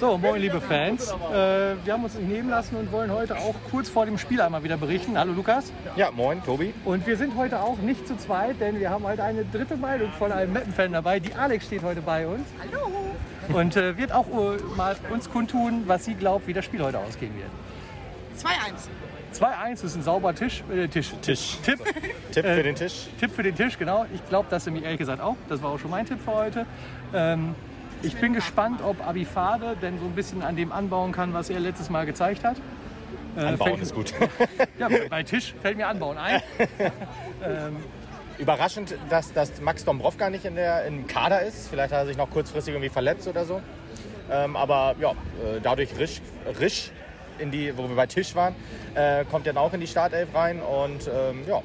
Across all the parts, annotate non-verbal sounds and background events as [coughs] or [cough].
So, moin liebe Fans. Äh, wir haben uns nicht nehmen lassen und wollen heute auch kurz vor dem Spiel einmal wieder berichten. Hallo Lukas. Ja, moin Tobi. Und wir sind heute auch nicht zu zweit, denn wir haben heute eine dritte Meinung von einem Meppen-Fan dabei. Die Alex steht heute bei uns. Hallo. Und äh, wird auch äh, mal uns kundtun, was sie glaubt, wie das Spiel heute ausgehen wird. 2-1. 2-1 ist ein sauber Tisch. Äh, Tisch. Tisch. Tipp. Tipp Äh, für den Tisch. Tipp für den Tisch, genau. Ich glaube das nämlich ehrlich gesagt auch. Das war auch schon mein Tipp für heute. Ähm, ich bin gespannt, ob Abifade denn so ein bisschen an dem anbauen kann, was er letztes Mal gezeigt hat. Äh, Anbauen fällt- ist gut. [laughs] Ja, bei Tisch fällt mir Anbauen ein. [laughs] Überraschend, dass, dass Max Dombrovka nicht in der, im Kader ist. Vielleicht hat er sich noch kurzfristig irgendwie verletzt oder so. Ähm, aber ja, äh, dadurch Risch, Risch in die, wo wir bei Tisch waren, äh, kommt dann auch in die Startelf rein. Und ähm, ja,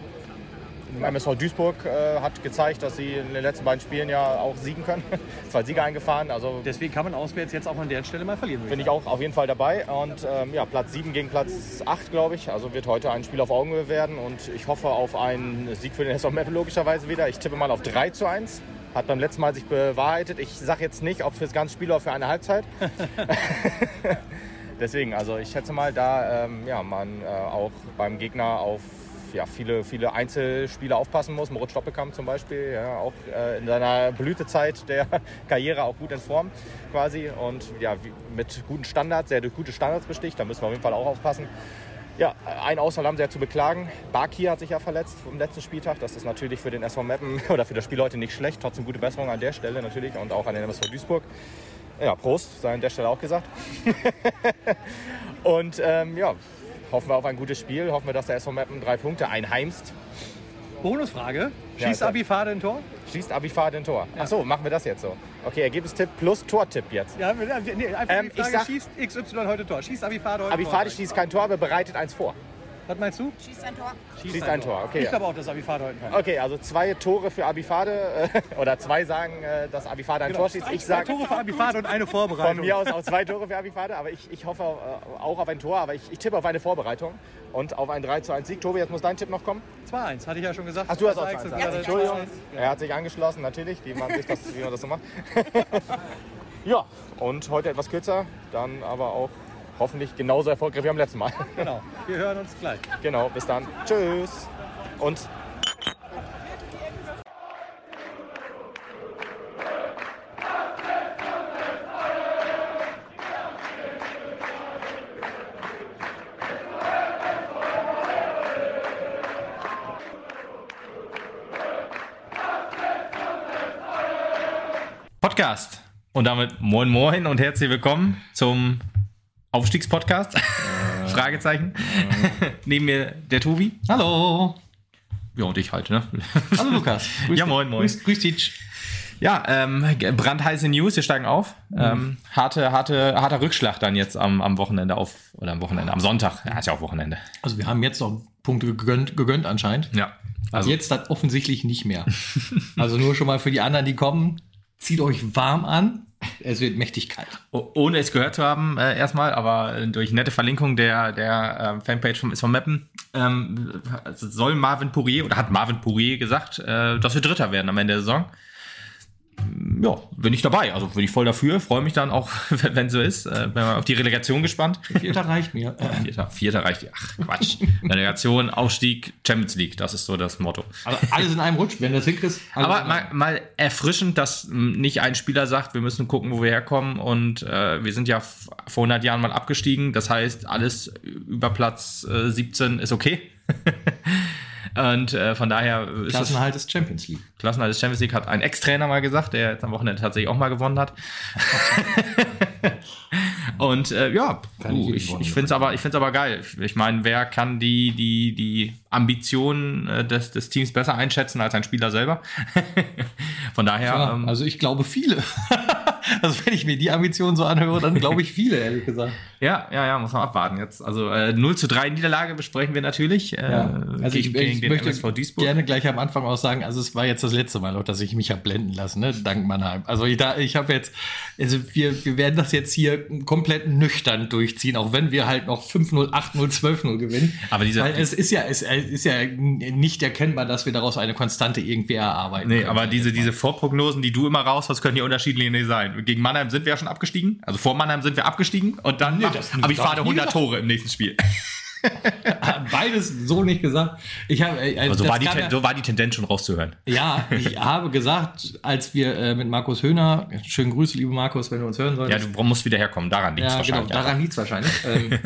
MSV Duisburg äh, hat gezeigt, dass sie in den letzten beiden Spielen ja auch siegen können. [laughs] Zwei Siege eingefahren. Also Deswegen kann man auswärts jetzt auch an der Stelle mal verlieren. bin ich auch auf jeden Fall dabei. Und ähm, ja, Platz 7 gegen Platz 8, glaube ich. Also wird heute ein Spiel auf Augenhöhe werden. Und ich hoffe auf einen Sieg für den SV Meppe logischerweise wieder. Ich tippe mal auf 3 zu 1. Hat beim letzten Mal sich bewahrheitet. Ich sage jetzt nicht, ob fürs ganze Spiel oder für eine Halbzeit. [laughs] [laughs] Deswegen, also ich schätze mal, da ähm, ja, man äh, auch beim Gegner auf ja, viele, viele Einzelspieler aufpassen muss. Moritz Stoppelkamp zum Beispiel, ja, auch äh, in seiner Blütezeit der [laughs] Karriere auch gut in Form quasi und ja, mit guten Standards, sehr durch gute Standards besticht. Da müssen wir auf jeden Fall auch aufpassen. Ja, ein Ausfall haben sie ja zu beklagen. Bakir hat sich ja verletzt vom letzten Spieltag. Das ist natürlich für den SV Meppen [laughs] oder für das Spiel heute nicht schlecht. Trotzdem gute Besserung an der Stelle natürlich und auch an den MSV Duisburg. Ja, Prost, sei an der Stelle auch gesagt. [laughs] und ähm, ja, hoffen wir auf ein gutes Spiel. Hoffen wir, dass der SV Meppen drei Punkte einheimst. Bonusfrage. Ja, Schießt sag. Abifade ein Tor? Schießt Abifade ein Tor. Ach so, machen wir das jetzt so. Okay, Ergebnistipp plus Tortipp jetzt. Ja, nee, einfach Ähm, die Frage, ich sag- schießt XY heute Tor? Schießt Abifade heute Abifade Tor? schießt kein Tor, aber bereitet eins vor. Was meinst du? Schießt ein Tor. Schießt ein Tor, okay. Ich glaube auch, dass Abifade heute ein Tor Okay, also zwei Tore für Abifade. Äh, [laughs] oder zwei sagen, äh, dass Abifade ein Tor schießt. Ich Zwei sage Tore für Abifade und eine von Vorbereitung. mir aus auch zwei Tore für Abifade. Aber ich, ich hoffe äh, auch auf ein Tor. Aber ich, ich tippe auf eine Vorbereitung und auf einen 3 zu 1 Sieg. Tobi, jetzt muss dein Tipp noch kommen. 2-1, hatte ich ja schon gesagt. Ach, du hast auch Was 2 sagst 1 du gerade? Entschuldigung. 2-1. Er hat sich angeschlossen, natürlich, wie man, sich das, wie man das so macht. [laughs] ja, und heute etwas kürzer, dann aber auch hoffentlich genauso erfolgreich wie beim letzten Mal. [laughs] Genau, wir hören uns gleich. genau, bis dann. Tschüss. Und Podcast. Und damit moin moin und herzlich willkommen zum Aufstiegspodcast. [laughs] Fragezeichen. Neben mir der Tobi. Hallo. Ja, und ich halt, ne? Hallo Lukas. [laughs] Grüß Ja, moin, moin. Grüß, grüß dich. Ja, ähm, brandheiße News, wir steigen auf. Ähm, harte, harte, harter Rückschlag dann jetzt am, am Wochenende auf, oder am Wochenende, am Sonntag. Ja, ist ja auch Wochenende. Also wir haben jetzt noch Punkte gegönnt, gegönnt anscheinend. Ja. Also jetzt dann offensichtlich nicht mehr. [laughs] also nur schon mal für die anderen, die kommen, zieht euch warm an. Es wird mächtig kalt. Oh- ohne es gehört zu haben, äh, erstmal, aber äh, durch nette Verlinkung der, der äh, Fanpage vom SV Meppen ähm, soll Marvin Pourier oder hat Marvin Pourier gesagt, äh, dass wir Dritter werden am Ende der Saison. Ja, bin ich dabei. Also bin ich voll dafür. Freue mich dann auch, [laughs] wenn so ist. Äh, bin mal auf die Relegation gespannt. Vierter reicht mir. Äh, Vierter, Vierter reicht ja. Ach, Quatsch. [laughs] Relegation, Aufstieg, Champions League. Das ist so das Motto. aber alles in einem Rutsch, wenn du das hinkriegst. Aber mal, mal erfrischend, dass nicht ein Spieler sagt, wir müssen gucken, wo wir herkommen. Und äh, wir sind ja vor 100 Jahren mal abgestiegen. Das heißt, alles über Platz äh, 17 ist okay. [laughs] Und äh, von daher ist Klassenhalt ist Champions League. Klassenhalt des Champions League, hat ein Ex-Trainer mal gesagt, der jetzt am Wochenende tatsächlich auch mal gewonnen hat. [laughs] Und äh, ja, Kann ich ich, finde es aber, ich find's aber geil. Ich meine, wer kann die, die, die Ambitionen äh, des, des Teams besser einschätzen als ein Spieler selber? [laughs] Von daher, Ja, ähm, also ich glaube viele. [laughs] [laughs] also wenn ich mir die Ambitionen so anhöre, dann glaube ich viele, ehrlich gesagt. ja, ja, ja, muss man abwarten jetzt. Also äh, 0 zu 3 Niederlage besprechen wir natürlich. Äh, Also ich, gegen, ich den möchte MSV Duisburg. gerne gleich am Anfang auch sagen, also es war jetzt das letzte Mal auch, dass ich mich habe blenden lassen, ne? dank Mannheim. Also ich, da, ich habe jetzt, also wir, wir werden das jetzt hier komplett nüchtern durchziehen, auch wenn wir halt noch 5-0, 8-0, 12-0 gewinnen. Aber diese- Weil es ist ja, es ist ja nicht erkennbar, dass wir daraus eine Konstante irgendwie erarbeiten. Nee, können. aber diese, diese Vorprognosen, die du immer raus hast, können ja unterschiedlich nicht sein. Meine, gegen Mannheim sind wir ja schon abgestiegen. Also vor Mannheim sind wir abgestiegen und dann nee, das- aber ich fahre hab ich nie 100 gesagt. Tore im nächsten Spiel. [laughs] Beides so nicht gesagt. Ich habe, äh, Also das war die, ja- so war die Tendenz schon rauszuhören. Ja, ich [laughs] habe gesagt, als wir äh, mit Markus Höhner, schönen Grüße, liebe Markus, wenn du uns hören Ja, solltest. du musst wieder herkommen. Daran liegt es Ja, genau, wahrscheinlich. daran liegt es wahrscheinlich. [laughs] ähm,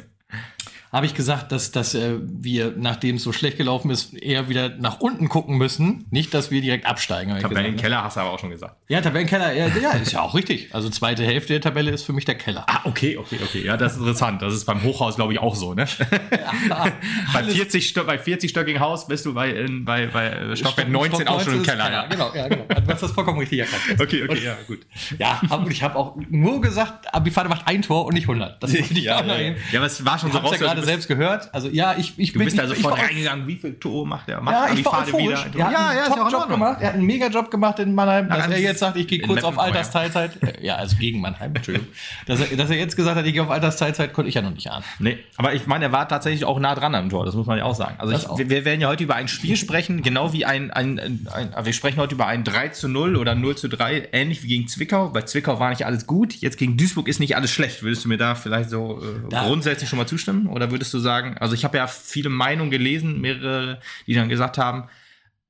habe ich gesagt, dass, dass äh, wir, nachdem es so schlecht gelaufen ist, eher wieder nach unten gucken müssen. Nicht, dass wir direkt absteigen. ne? Tabellenkeller hast du aber auch schon gesagt. Ja, Tabellenkeller, ja, ja, ist ja auch richtig. Also zweite Hälfte der Tabelle ist für mich der Keller. Ah, okay, okay, okay. Ja, das ist interessant. Das ist beim Hochhaus, glaube ich, auch so, ne? [laughs] bei, 40 Stö bei 40-stöckigen Haus bist du bei, in, bei, bei äh, Stockwerk 19 auch schon im ist Keller. Ja. Genau, ja, genau. Du hast das vollkommen richtig erkannt. Okay, okay, ja, gut. Ja, und ich habe auch nur gesagt, Abifade macht ein Tor und nicht 100. Das [laughs] wollte ich Ja, auch ja, eben. ja, aber es war schon so hab's ja raus. Gerade du bist, selbst gehört. Also ja, ich, ich du bin bist da ich, sofort ich war, reingegangen. Wie viel Tore macht der? Macht Ja, ich war wieder? Er hat Ja, einen ja, ist ja auch Ordnung. gemacht. Er hat einen Mega-Job gemacht in Mannheim, dass Nein, er jetzt sagt, ich gehe kurz auf ja. Altersteilzeit. Äh, Ja, also gegen Mannheim, Entschuldigung. [laughs] dass, er, dass er jetzt gesagt hat, ich gehe auf Altersteilzeit, konnte ich ja noch nicht ahnen. Nee, aber ich meine, er war tatsächlich auch nah dran am Tor, das muss man ja auch sagen. Also ich, auch. wir, wir werden ja heute über ein Spiel sprechen, genau wie ein, ein, ein, ein wir sprechen heute über ein 3 zu 0 oder 0 zu 3, ähnlich wie gegen Zwickau. Bei Zwickau war nicht alles gut, jetzt gegen Duisburg ist nicht alles schlecht. Würdest du mir da vielleicht so äh, Da- grundsätzlich schon mal zustimmen? Oder würdest du sagen, also ich habe ja viele Meinungen gelesen, mehrere, die dann gesagt haben,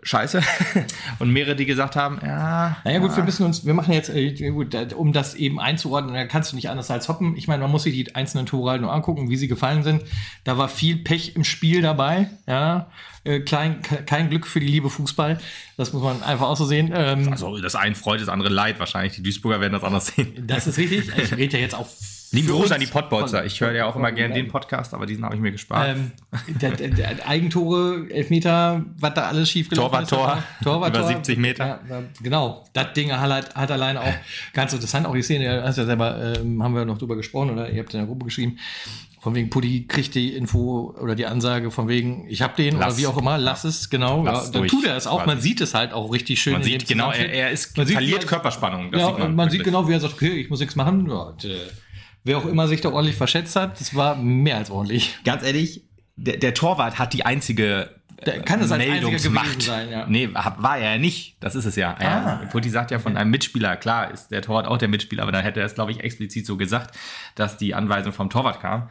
scheiße. [laughs] Und mehrere, die gesagt haben, ja. Naja gut, wir müssen uns, wir machen jetzt, äh, gut, um das eben einzuordnen, da kannst du nicht anders als hoppen. Ich meine, man muss sich die einzelnen Tore halt nur angucken, wie sie gefallen sind. Da war viel Pech im Spiel dabei, ja. Äh, klein, ke- kein Glück für die Liebe Fußball. Das muss man einfach auch so sehen. Ähm, Also das eine freut, das andere leid wahrscheinlich. Die Duisburger werden das anders sehen. das ist richtig. Ich [laughs] rede ja jetzt auch. Gruß uns an die Pottbolzer. Ich höre ja auch immer gerne den Podcast, aber diesen habe ich mir gespart. Ähm, der, der, der Eigentore, Elfmeter, was da alles schief gelaufen Torwart-Tor, ist. Torwart, über Tor. 70 Meter. Ja, genau. Das Ding hat, hat alleine auch ganz interessant. Auch die Szene, hast ja selber, ähm, haben wir noch drüber gesprochen oder ihr habt in der Gruppe geschrieben. Von wegen Putti kriegt die Info oder die Ansage von wegen, ich hab den Lass. oder wie auch immer, lass es, genau. Lass ja, dann durch, tut er es auch. Man quasi. sieht es halt auch richtig schön. man sieht genau, er, er ist, Man sieht, verliert er- Körperspannung. Ja, sieht man, man sieht genau, wie er sagt, okay, ich muss nichts machen. Ja, äh, wer auch immer sich da ordentlich verschätzt hat, das war mehr als ordentlich. Ganz ehrlich, der, der Torwart hat die einzige Der kann es als Meldungsmacht. sein, ja. Nee, war er ja nicht. Das ist es ja. Ah. Putti sagt ja von einem Mitspieler, klar ist der Torwart auch der Mitspieler, aber dann hätte er es, glaube ich, explizit so gesagt, dass die Anweisung vom Torwart kam.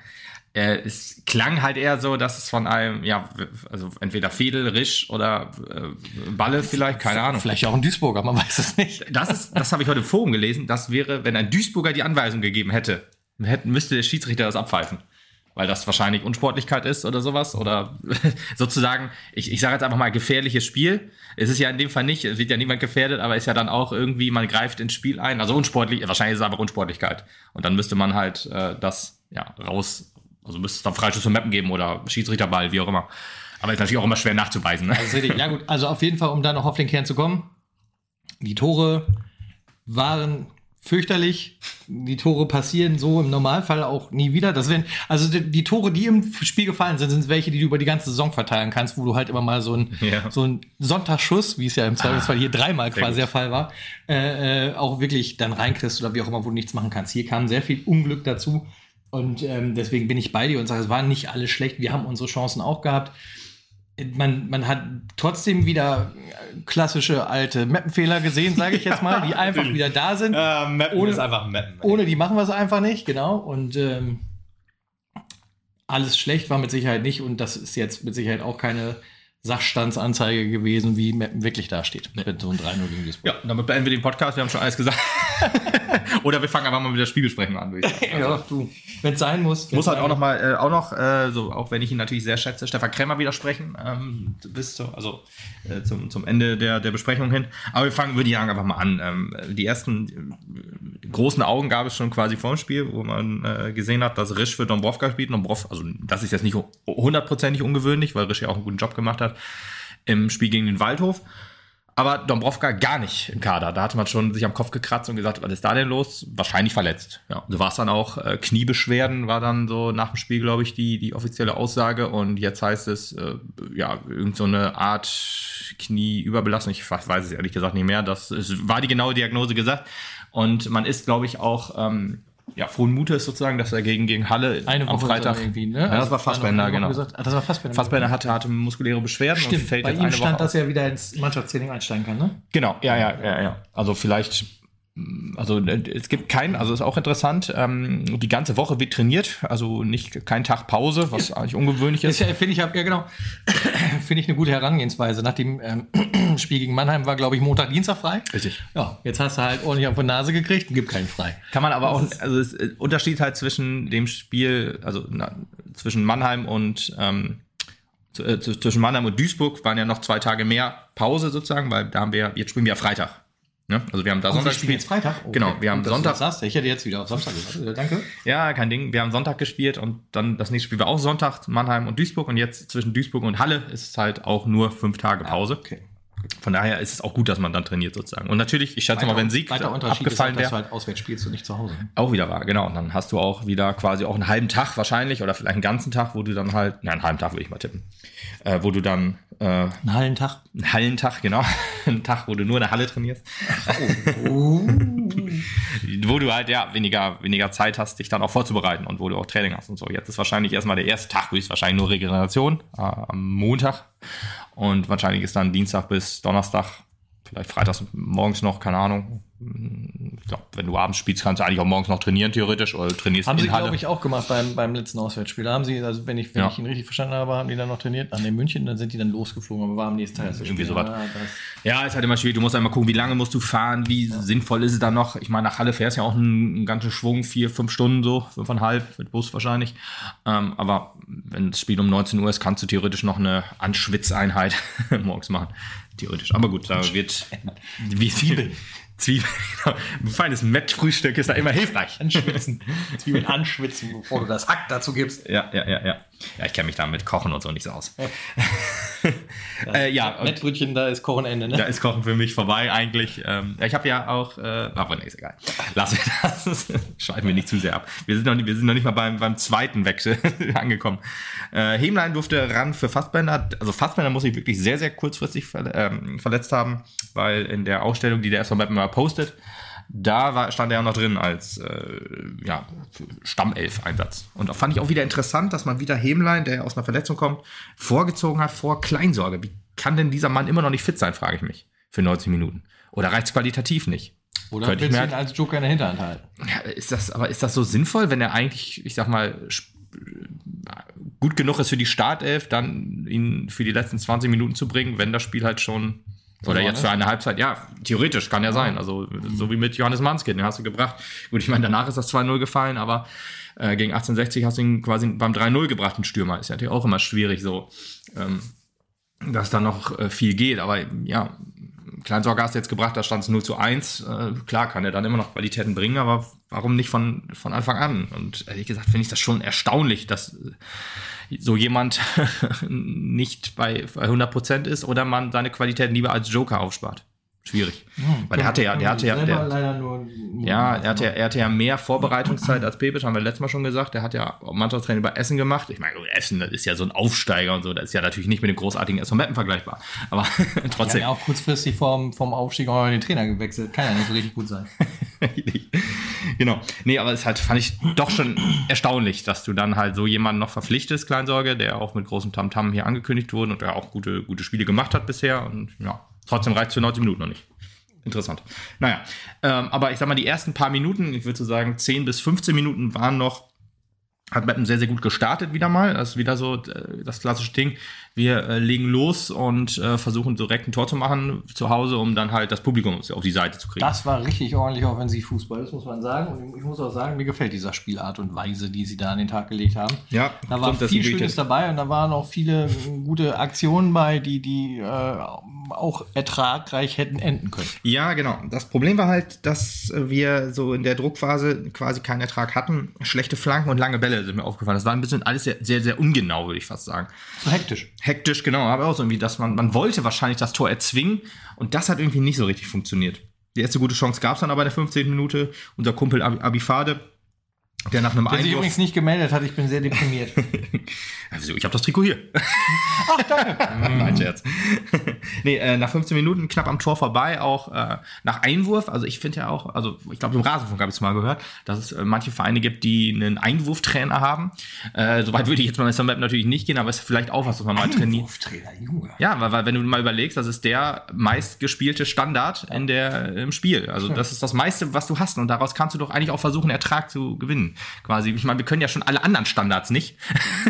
Äh, es klang halt eher so, dass es von einem, ja, also entweder Fedel, Risch oder äh, Balle vielleicht, keine Ahnung. Vielleicht auch ein Duisburger, man weiß es nicht. Das ist, das habe ich heute im Forum gelesen. Das wäre, wenn ein Duisburger die Anweisung gegeben hätte, hätte müsste der Schiedsrichter das abpfeifen. Weil das wahrscheinlich Unsportlichkeit ist oder sowas. Oder [laughs] sozusagen, ich, ich sage jetzt einfach mal gefährliches Spiel. Es ist ja in dem Fall nicht, es wird ja niemand gefährdet, aber ist ja dann auch irgendwie, man greift ins Spiel ein. Also unsportlich, wahrscheinlich ist es aber Unsportlichkeit. Und dann müsste man halt äh, das ja raus, also müsste es dann Freischuss zum Mappen geben oder Schiedsrichterball, wie auch immer. Aber ist natürlich auch immer schwer nachzuweisen. Ne? Also, ja gut, also auf jeden Fall, um da noch auf den Kern zu kommen. Die Tore waren fürchterlich. Die Tore passieren so im Normalfall auch nie wieder. Das werden, also die, die Tore, die im Spiel gefallen sind, sind welche, die du über die ganze Saison verteilen kannst, wo du halt immer mal so ein, Ja. so ein Sonntagsschuss, wie es ja im Zweifelsfall hier dreimal quasi gut. der Fall war, äh, äh, auch wirklich dann reinkriegst oder wie auch immer, wo du nichts machen kannst. Hier kam sehr viel Unglück dazu. Und ähm, deswegen bin ich bei dir und sage, es waren nicht alles schlecht. Wir haben unsere Chancen auch gehabt man, man hat trotzdem wieder klassische alte Mappenfehler gesehen, sage ich jetzt mal, [laughs] die einfach wieder da sind. Mappen Ohne- einfach Mappen. Ohne die machen wir es einfach nicht, genau. Und ähm, alles schlecht war mit Sicherheit nicht und das ist jetzt mit Sicherheit auch keine Sachstandsanzeige gewesen, wie Mappen wirklich dasteht. Mit so einem 3-0 gegen Duisburg. Ja, damit beenden wir den Podcast. Wir haben schon alles gesagt. [laughs] Oder wir fangen einfach mal mit der Spielbesprechung an. Würde ich sagen. Ja, du, wenn es sein muss. muss halt auch noch mal, äh, auch noch, äh, so, auch wenn ich ihn natürlich sehr schätze, Stefan Krämer widersprechen, ähm, bis zu, also äh, zum, zum Ende der, der Besprechung hin. Aber wir fangen, würde ich sagen, einfach mal an. Ähm, die ersten äh, großen Augen gab es schon quasi vor dem Spiel, wo man äh, gesehen hat, dass Risch für Dombrovka spielt. Dombrov, also das ist jetzt nicht hu- hundertprozentig ungewöhnlich, weil Risch ja auch einen guten Job gemacht hat im Spiel gegen den Waldhof. Aber Dombrovka gar nicht im Kader. Da hatte man schon sich am Kopf gekratzt und gesagt, was ist da denn los? Wahrscheinlich verletzt. Ja, so war es dann auch. Äh, Kniebeschwerden war dann so nach dem Spiel, glaube ich, die, die offizielle Aussage. Und jetzt heißt es, äh, ja, irgend so Art Knieüberbelastung. Ich weiß weiß es ehrlich gesagt nicht mehr. Das es war die genaue Diagnose gesagt. Und man ist, glaube ich, auch ähm, ja, frohen Mutes sozusagen, dass er gegen, gegen Halle eine am Woche Freitag. irgendwie, ne? Ja, das Also war Fassbender, eine Woche genau. Gesagt. Ah, das war Fassbender. Fassbender hatte, hatte muskuläre Beschwerden und Stimmt, fällt bei jetzt ihm eine stand, Woche dass er wieder ins Mannschaftstraining einsteigen kann, ne? Genau, ja, ja, ja, ja. Also vielleicht also äh, es gibt keinen, also ist auch interessant, ähm, die ganze Woche wird trainiert, also nicht kein Tag Pause, was eigentlich ungewöhnlich ist. Ist ja, finde ich, hab- ja genau, [coughs] finde ich eine gute Herangehensweise. Nach dem ähm, [coughs] Spiel gegen Mannheim war, glaube ich, Montag, Dienstag frei. Richtig. Ja, jetzt hast du halt ordentlich auf die Nase gekriegt und gibt keinen frei. Kann man aber auch, also es ist Unterschied halt zwischen dem Spiel, also na, zwischen Mannheim und ähm, äh, zwischen Mannheim und Duisburg waren ja noch zwei Tage mehr Pause sozusagen, weil da haben wir, jetzt spielen wir ja Freitag. Ne? Also wir haben da Sonntag gespielt. Genau, wir haben Gut, Sonntag. das sagst. Ich hätte jetzt wieder auf Samstag gesagt. Danke. Ja, kein Ding. Wir haben Sonntag gespielt und dann das nächste Spiel war auch Sonntag, Mannheim und Duisburg. Und jetzt zwischen Duisburg und Halle ist es halt auch nur fünf Tage Pause. Okay. Von daher ist es auch gut, dass man dann trainiert sozusagen. Und natürlich, ich schätze mal, wenn Sieg weiter abgefallen halt, dass du wäre, halt auswärts spielst und nicht zu Hause. auch wieder war, genau. Und dann hast du auch wieder quasi auch einen halben Tag wahrscheinlich oder vielleicht einen ganzen Tag, wo du dann halt, nein, einen halben Tag würde ich mal tippen, äh, wo du dann äh, Einen Hallentag. einen Hallentag, genau, [laughs] einen Tag, wo du nur in der Halle trainierst, [laughs] wo du halt ja weniger, weniger Zeit hast, dich dann auch vorzubereiten und wo du auch Training hast und so. Jetzt ist wahrscheinlich erstmal der erste Tag, ist wahrscheinlich nur Regeneration äh, am Montag und wahrscheinlich ist dann Dienstag bis Donnerstag, vielleicht freitags morgens noch, keine Ahnung. Ich glaube, wenn du abends spielst, kannst du eigentlich auch morgens noch trainieren, theoretisch, oder trainierst Haben in sie, glaube ich, auch gemacht beim, beim letzten Auswärtsspiel. Da haben sie, also wenn ich, wenn Ja. ich ihn richtig verstanden habe, haben die dann noch trainiert. An den München, dann sind die dann losgeflogen, aber war am nächsten Tag. Irgendwie sowas. Ja, Ja, ist halt immer schwierig. Du musst einmal gucken, wie lange musst du fahren, wie sinnvoll ist es dann noch. Ich meine, nach Halle fährst du ja auch einen, einen ganzen Schwung, vier, fünf Stunden so, fünfeinhalb mit Bus wahrscheinlich. Ähm, aber wenn das Spiel um 19 Uhr ist, kannst du theoretisch noch eine Anschwitzeinheit [laughs] morgens machen. Theoretisch. Aber gut, da wird wie Zwiebeln. [laughs] Ein feines Mettfrühstück ist da immer hilfreich. Anschwitzen. Zwiebeln anschwitzen, bevor du das Hack dazu gibst. Ja, ja, ja, ja. Ja, ich kenne mich da mit Kochen und so nicht so aus. [laughs] äh, ja, Mettbrötchen, da ist Kochenende, ne? Da ist Kochen für mich vorbei eigentlich. Ähm, ich habe ja auch, äh, aber nee, ist egal. Lass wir das. [laughs] Schweifen wir nicht zu sehr ab. Wir sind noch, nicht- wir sind noch nicht mal beim, beim zweiten Wechsel [laughs] angekommen. Äh, Hemlein durfte ran für Fassbender. Also Fassbender muss ich wirklich sehr, sehr kurzfristig verle ähm, verletzt haben, weil in der Ausstellung, die der Mappen mal postet, da war, stand er ja noch drin als äh, ja, Stammelf-Einsatz. Und da fand ich auch wieder interessant, dass man wieder Hemlein, der aus einer Verletzung kommt, vorgezogen hat vor Kleinsorge. Wie kann denn dieser Mann immer noch nicht fit sein, frage ich mich, für 90 Minuten? Oder reicht es qualitativ nicht? Oder Könnte ich willst mir du ihn als Joker in der Hinterhand halten? Ja, ist das, aber ist das so sinnvoll, wenn er eigentlich, ich sag mal, gut genug ist für die Startelf, dann ihn für die letzten 20 Minuten zu bringen, wenn das Spiel halt schon oder jetzt für eine Halbzeit, ja, theoretisch kann ja sein. Also so wie mit Johannes Manske, den hast du gebracht. Gut, ich meine, danach ist das 2-0 gefallen, aber äh, gegen 1860 hast du ihn quasi beim 3-0 gebracht, einen Stürmer. Ist ja natürlich auch immer schwierig so, ähm, dass da noch äh, viel geht. Aber ja, Kleinsorge hast du jetzt gebracht, da stand es 0 zu 1. Äh, klar kann er dann immer noch Qualitäten bringen, aber warum nicht von, von Anfang an? Und ehrlich gesagt finde ich das schon erstaunlich, dass äh, so jemand [laughs] nicht bei, bei 100 Prozent ist oder man seine Qualitäten lieber als Joker aufspart. Schwierig. Weil der hatte ja, der hatte ja, der, ja, er hatte, ja- er hatte ja mehr Vorbereitungszeit als Pepic, haben wir letztes Mal schon gesagt. Er hat ja Mannschaftstraining bei Essen gemacht. Ich meine, Essen, das ist ja so ein Aufsteiger und so. Das ist ja natürlich nicht mit dem großartigen SV Meppen vergleichbar. Aber [laughs] trotzdem. ja auch kurzfristig vom, vom Aufstieg auch noch den Trainer gewechselt. Kann ja nicht so richtig gut sein. [laughs] genau. Nee, aber es halt, fand ich doch schon erstaunlich, dass du dann halt so jemanden noch verpflichtest, Kleinsorge, der auch mit großem Tamtam hier angekündigt wurde und der auch gute, gute Spiele gemacht hat bisher. Und ja, trotzdem reicht es für 90 Minuten noch nicht. Interessant. Naja, ähm, aber ich sag mal, die ersten paar Minuten, ich würde so sagen 10 bis 15 Minuten waren noch, hat Meppen sehr, sehr gut gestartet wieder mal. Das ist wieder so äh, das klassische Ding. Wir äh, legen los und äh, versuchen direkt ein Tor zu machen zu Hause, um dann halt das Publikum auf die Seite zu kriegen. Das war richtig ordentlich Offensivfußball, das muss man sagen. Und ich muss auch sagen, mir gefällt dieser Spielart und Weise, die sie da an den Tag gelegt haben. Ja, Da war viel. Schönes dabei und da waren auch viele gute Aktionen bei, die, die äh, auch ertragreich hätten enden können. Ja, genau. Das Problem war halt, dass wir so in der Druckphase quasi keinen Ertrag hatten. Schlechte Flanken und lange Bälle sind mir aufgefallen. Das war ein bisschen alles sehr, sehr, sehr ungenau, würde ich fast sagen. So hektisch. Hektisch, genau, aber auch so irgendwie, dass man, man wollte wahrscheinlich das Tor erzwingen und das hat irgendwie nicht so richtig funktioniert. Die erste gute Chance gab es dann aber in der 15. Minute. Unser Kumpel Abi- Abifade der nach einem Der sich Einwurf... übrigens nicht gemeldet hat, ich bin sehr deprimiert. [laughs] Also, ich habe das Trikot hier. [laughs] Ach, danke. [laughs] Nein, Scherz. nee, äh, nach 15 Minuten knapp am Tor vorbei, auch äh, nach Einwurf. Also ich finde ja auch, also ich glaube im Rasenfunk habe ich es mal gehört, dass es äh, manche Vereine gibt, die einen Einwurftrainer haben. Äh, Soweit würde ich jetzt mal Map natürlich nicht gehen, aber es ist vielleicht auch was, was man mal trainiert. Einwurftrainer, Junge. Ja, weil, weil wenn du mal überlegst, das ist der meistgespielte Standard in der, im Spiel. Also das ist das meiste, was du hast. Und daraus kannst du doch eigentlich auch versuchen, Ertrag zu gewinnen. Quasi. Ich meine, wir können ja schon alle anderen Standards nicht.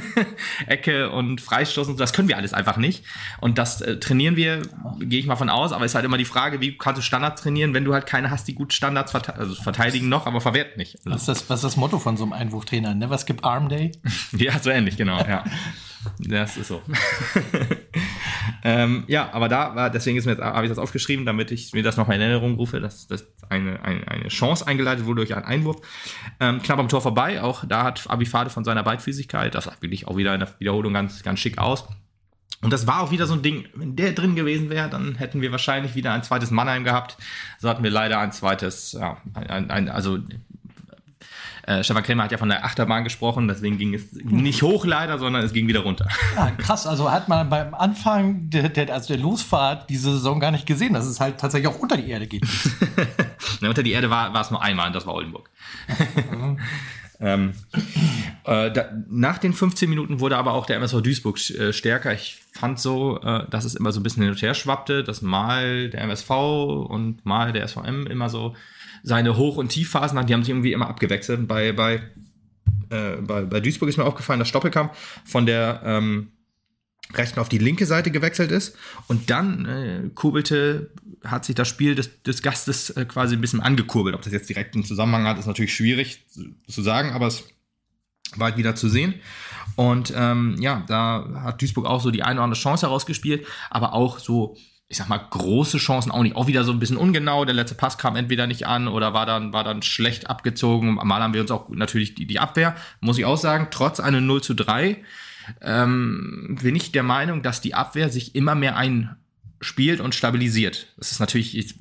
[laughs] Ecke und Freistoß und so, das können wir alles einfach nicht. Und das äh, trainieren wir, gehe ich mal von aus. Aber es ist halt immer die Frage, wie kannst du Standards trainieren, wenn du halt keine hast, die gut Standards verte also verteidigen noch, aber verwerten nicht. Also, Was ist, das, was ist das Motto von so einem Einwurftrainer? Never skip Arm Day? [laughs] Ja, so ähnlich, genau, ja. [laughs] Das ist so. Ähm, ja, aber da war, deswegen habe ich das aufgeschrieben, damit ich mir das noch mal in Erinnerung rufe, dass, dass eine, eine, eine Chance eingeleitet wurde durch einen Einwurf. Ähm, knapp am Tor vorbei, auch da hat Abifade von seiner Beidfüßigkeit, das sah wirklich auch wieder in der Wiederholung ganz, ganz schick aus. Und das war auch wieder so ein Ding, wenn der drin gewesen wäre, dann hätten wir wahrscheinlich wieder ein zweites Mannheim gehabt. So hatten wir leider ein zweites, ja, ein, ein, also äh, Stefan Krämer hat ja von der Achterbahn gesprochen, deswegen ging es nicht hoch leider, sondern es ging wieder runter. Ja, krass. Also hat man beim Anfang der, der, also der Losfahrt diese Saison gar nicht gesehen, dass es halt tatsächlich auch unter die Erde geht. [laughs] Ja, unter die Erde war, war es nur einmal und das war Oldenburg. [laughs] ähm, äh, da, nach den 15 Minuten wurde aber auch der MSV Duisburg äh, stärker. Ich fand so, äh, dass es immer so ein bisschen hin und her schwappte, dass mal der MSV und mal der SVM immer so seine Hoch- und Tiefphasen hatten. Die haben sich irgendwie immer abgewechselt. Bei, bei, äh, bei, bei Duisburg ist mir aufgefallen, dass Stoppelkamp von der ähm, rechten auf die linke Seite gewechselt ist und dann äh, kurbelte, hat sich das Spiel des, des Gastes äh, quasi ein bisschen angekurbelt. Ob das jetzt direkt einen Zusammenhang hat, ist natürlich schwierig zu, zu sagen, aber es war halt wieder zu sehen. Und ähm, ja, da hat Duisburg auch so die eine oder andere Chance herausgespielt, aber auch so, ich sag mal, große Chancen auch nicht. Auch wieder so ein bisschen ungenau. Der letzte Pass kam entweder nicht an oder war dann, war dann schlecht abgezogen. Mal haben wir uns auch natürlich die, die Abwehr, muss ich auch sagen, trotz einer 0 zu 3 ähm, bin ich der Meinung, dass die Abwehr sich immer mehr einspielt und stabilisiert. Das ist natürlich ich,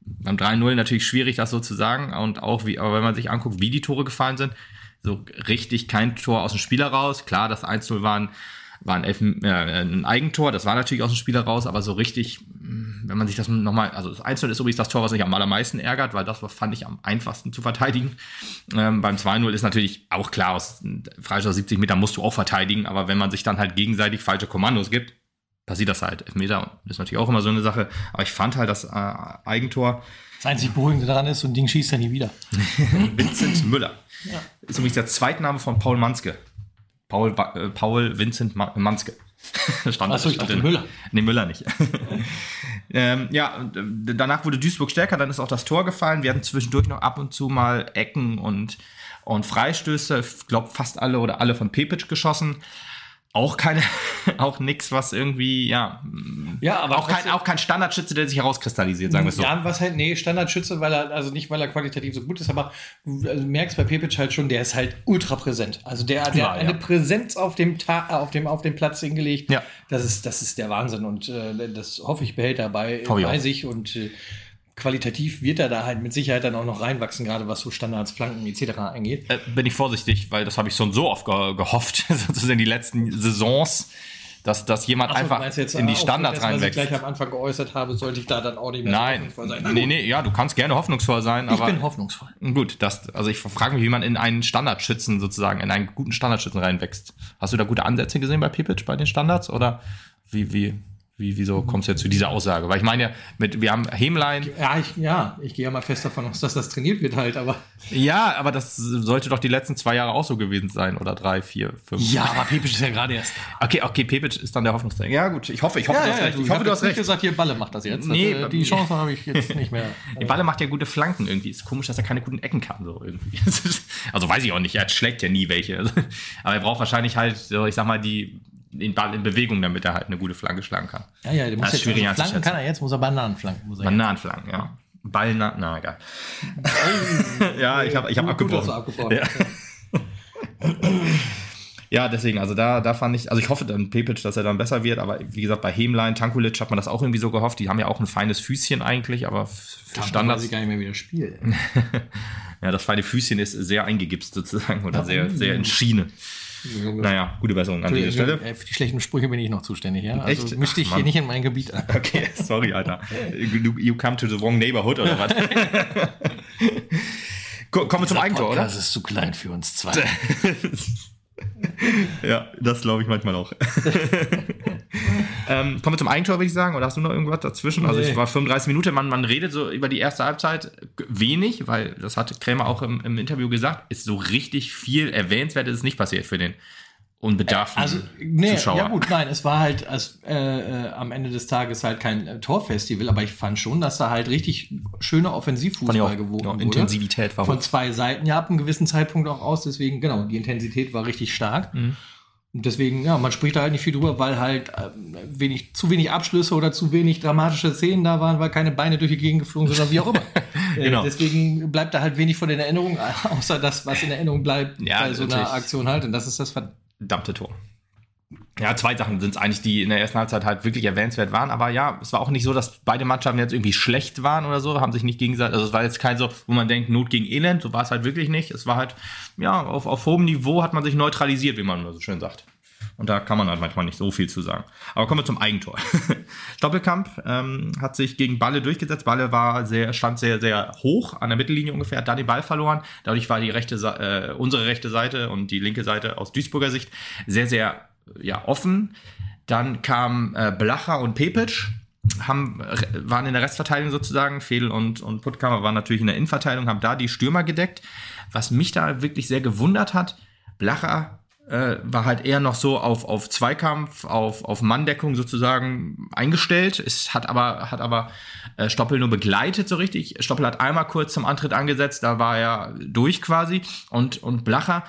beim 3-0 natürlich schwierig, das so zu sagen. Und auch wie, aber wenn man sich anguckt, wie die Tore gefallen sind, so richtig kein Tor aus dem Spiel heraus. Klar, das 1-0 war ein, war ein, Elf, äh, ein Eigentor, das war natürlich aus dem Spiel heraus, aber so richtig, wenn man sich das nochmal, also das 1-0 ist übrigens das Tor, was mich am allermeisten ärgert, weil das fand ich am einfachsten zu verteidigen. Ähm, beim 2-0 ist natürlich auch klar, aus Freistoß 70 Meter musst du auch verteidigen, aber wenn man sich dann halt gegenseitig falsche Kommandos gibt, passiert das halt. Elfmeter ist natürlich auch immer so eine Sache, aber ich fand halt das äh, Eigentor, Das einzig Beruhigende daran ist, so ein Ding schießt er nie wieder. [laughs] Vincent Müller. Ist übrigens der Zweitname von Paul Manske. Paul, äh, Paul Vincent Ma Manske. [laughs] stand, Ach so, ich dachte in- Müller. Nee, Müller nicht. [laughs] ähm, ja, danach wurde Duisburg stärker, dann ist auch das Tor gefallen. Wir hatten zwischendurch noch ab und zu mal Ecken und, und Freistöße. Ich glaube, fast alle oder alle von Pepic geschossen. Auch keine, [laughs] auch nix, was irgendwie, ja, Ja, aber auch kein, auch kein Standardschütze, der sich herauskristallisiert, sagen wir so. Ja, was halt, nee, Standardschütze, weil er, also nicht, weil er qualitativ so gut ist, aber du also merkst bei Pepic halt schon, der ist halt ultra präsent. Also der, der Ja, hat eine ja. Präsenz auf dem, Ta auf dem, auf dem Platz hingelegt. Ja. Das ist, das ist der Wahnsinn und äh, das hoffe ich behält er bei, sich und äh, qualitativ wird er da halt mit Sicherheit dann auch noch reinwachsen, gerade was so Standards, Flanken etc. angeht. Äh, bin ich vorsichtig, weil das habe ich schon so oft ge gehofft, [laughs] sozusagen die letzten Saisons, dass, dass jemand Ach so, einfach jetzt, in die äh, Standards aufgrund dessen, was ich reinwächst. gleich am Anfang geäußert habe, sollte ich da dann auch nicht mehr so Nein, hoffnungsvoll sein. nee, nee, ja, du kannst gerne hoffnungsvoll sein, Ich aber bin hoffnungsvoll. gut, das, also ich frage mich, wie man in einen Standardschützen sozusagen, in einen guten Standardschützen reinwächst. Hast du da gute Ansätze gesehen bei Pipic bei den Standards oder wie, wie, wie, wieso kommst du jetzt zu dieser Aussage? Weil ich meine ja, mit, wir haben Hämlein, Ja, ich, ja, ich gehe ja mal fest davon aus, dass das trainiert wird halt, aber. ja, aber das sollte doch die letzten zwei Jahre auch so gewesen sein oder drei, vier, fünf. Ja, aber Pepic ist ja gerade erst. Okay, okay, Pepic ist dann der Hoffnungsträger. Ja, gut, ich hoffe, ich hoffe, du hast recht. Ich hoffe, du hast nicht recht. gesagt, hier Balle macht das jetzt. Nee, das, äh, die Chance habe ich jetzt nicht mehr. [laughs] Die Balle macht ja gute Flanken irgendwie. Ist komisch, dass er keine guten Ecken kann, so irgendwie. [laughs] Also weiß ich auch nicht, er schlägt ja nie welche. [laughs] Aber er braucht wahrscheinlich halt, so, ich sag mal, die, den Ball in Bewegung, damit er halt eine gute Flanke schlagen kann. Ja, ja, der muss jetzt schwierig also Flanken kann er jetzt, muss er Bananenflanken. Muss er. Bananenflanken, ja. Ball, na, na egal. [laughs] ja, ich habe ich hab Gut, abgebrochen. du abgebrochen Ja. Ja, deswegen, also da, da fand ich, also ich hoffe dann Pepic, dass er dann besser wird, aber wie gesagt, bei Hemlein, Tankulic hat man das auch irgendwie so gehofft. Die haben ja auch ein feines Füßchen eigentlich, aber für Standards. ich gar nicht mehr wieder spielt. [laughs] ja, das feine Füßchen ist sehr eingegipst sozusagen oder sehr, sehr in Schiene. Naja, gute Besserung an dieser Stelle. Äh, für die schlechten Sprüche bin ich noch zuständig, ja? Also Echt? mischte ich Ach, hier nicht in mein Gebiet an. [laughs] Okay, sorry, Alter. You, come to the wrong neighborhood oder was? [laughs] Ko- Kommen wir zum Eigentor, oder? Das ist zu klein für uns zwei. [laughs] Ja, das glaube ich manchmal auch. [laughs] ähm, kommen wir zum Eigentor, würde ich sagen. Oder hast du noch irgendwas dazwischen? Also Nee. ich war 35 Minuten, man, man redet so über die erste Halbzeit wenig, weil das hat Krämer auch im, im Interview gesagt, ist so richtig viel erwähnenswert ist es nicht passiert für den unbedarften Also, nee, Zuschauer. ja gut, nein, es war halt als, äh, äh, am Ende des Tages halt kein äh, Torfestival, aber ich fand schon, dass da halt richtig schöner ich Offensivfußball auch. gewogen Ja, wurde. Intensivität war Von zwei Seiten ja ab einem gewissen Zeitpunkt auch aus, deswegen, genau, die Intensität war richtig stark. Mhm. Und deswegen, ja, man spricht da halt nicht viel drüber, weil halt ähm, wenig, zu wenig Abschlüsse oder zu wenig dramatische Szenen da waren, weil keine Beine durch die Gegend geflogen sind oder wie auch immer. [laughs] Genau. äh, deswegen bleibt da halt wenig von den Erinnerungen, [laughs] außer das, was in Erinnerung bleibt Ja, bei so einer. Aktion halt. Und das ist das Ver verdammte Tor. Ja, zwei Sachen sind es eigentlich, die in der ersten Halbzeit halt wirklich erwähnenswert waren. Aber ja, es war auch nicht so, dass beide Mannschaften jetzt irgendwie schlecht waren oder so, haben sich nicht gegenseitig. Also es war jetzt kein so, wo man denkt, Not gegen Elend, so war es halt wirklich nicht. Es war halt, ja, auf, auf hohem Niveau hat man sich neutralisiert, wie man so schön sagt. Und da kann man halt manchmal nicht so viel zu sagen. Aber kommen wir zum Eigentor. [laughs] Doppelkamp ähm, hat sich gegen Balle durchgesetzt. Balle war sehr, stand sehr, sehr hoch an der Mittellinie ungefähr, hat da den Ball verloren. Dadurch war die rechte, äh, unsere rechte Seite und die linke Seite aus Duisburger Sicht sehr, sehr ja, offen. Dann kamen äh, Blacher und Pepic, haben, re- waren in der Restverteidigung sozusagen. Fehl und, und Puttkammer waren natürlich in der Innenverteidigung, haben da die Stürmer gedeckt. Was mich da wirklich sehr gewundert hat, Blacher äh, war halt eher noch so auf, auf Zweikampf, auf, auf Manndeckung sozusagen eingestellt. Es hat aber, hat aber äh, Stoppel nur begleitet so richtig. Stoppel hat einmal kurz zum Antritt angesetzt, da war er durch quasi. Und, und Blacher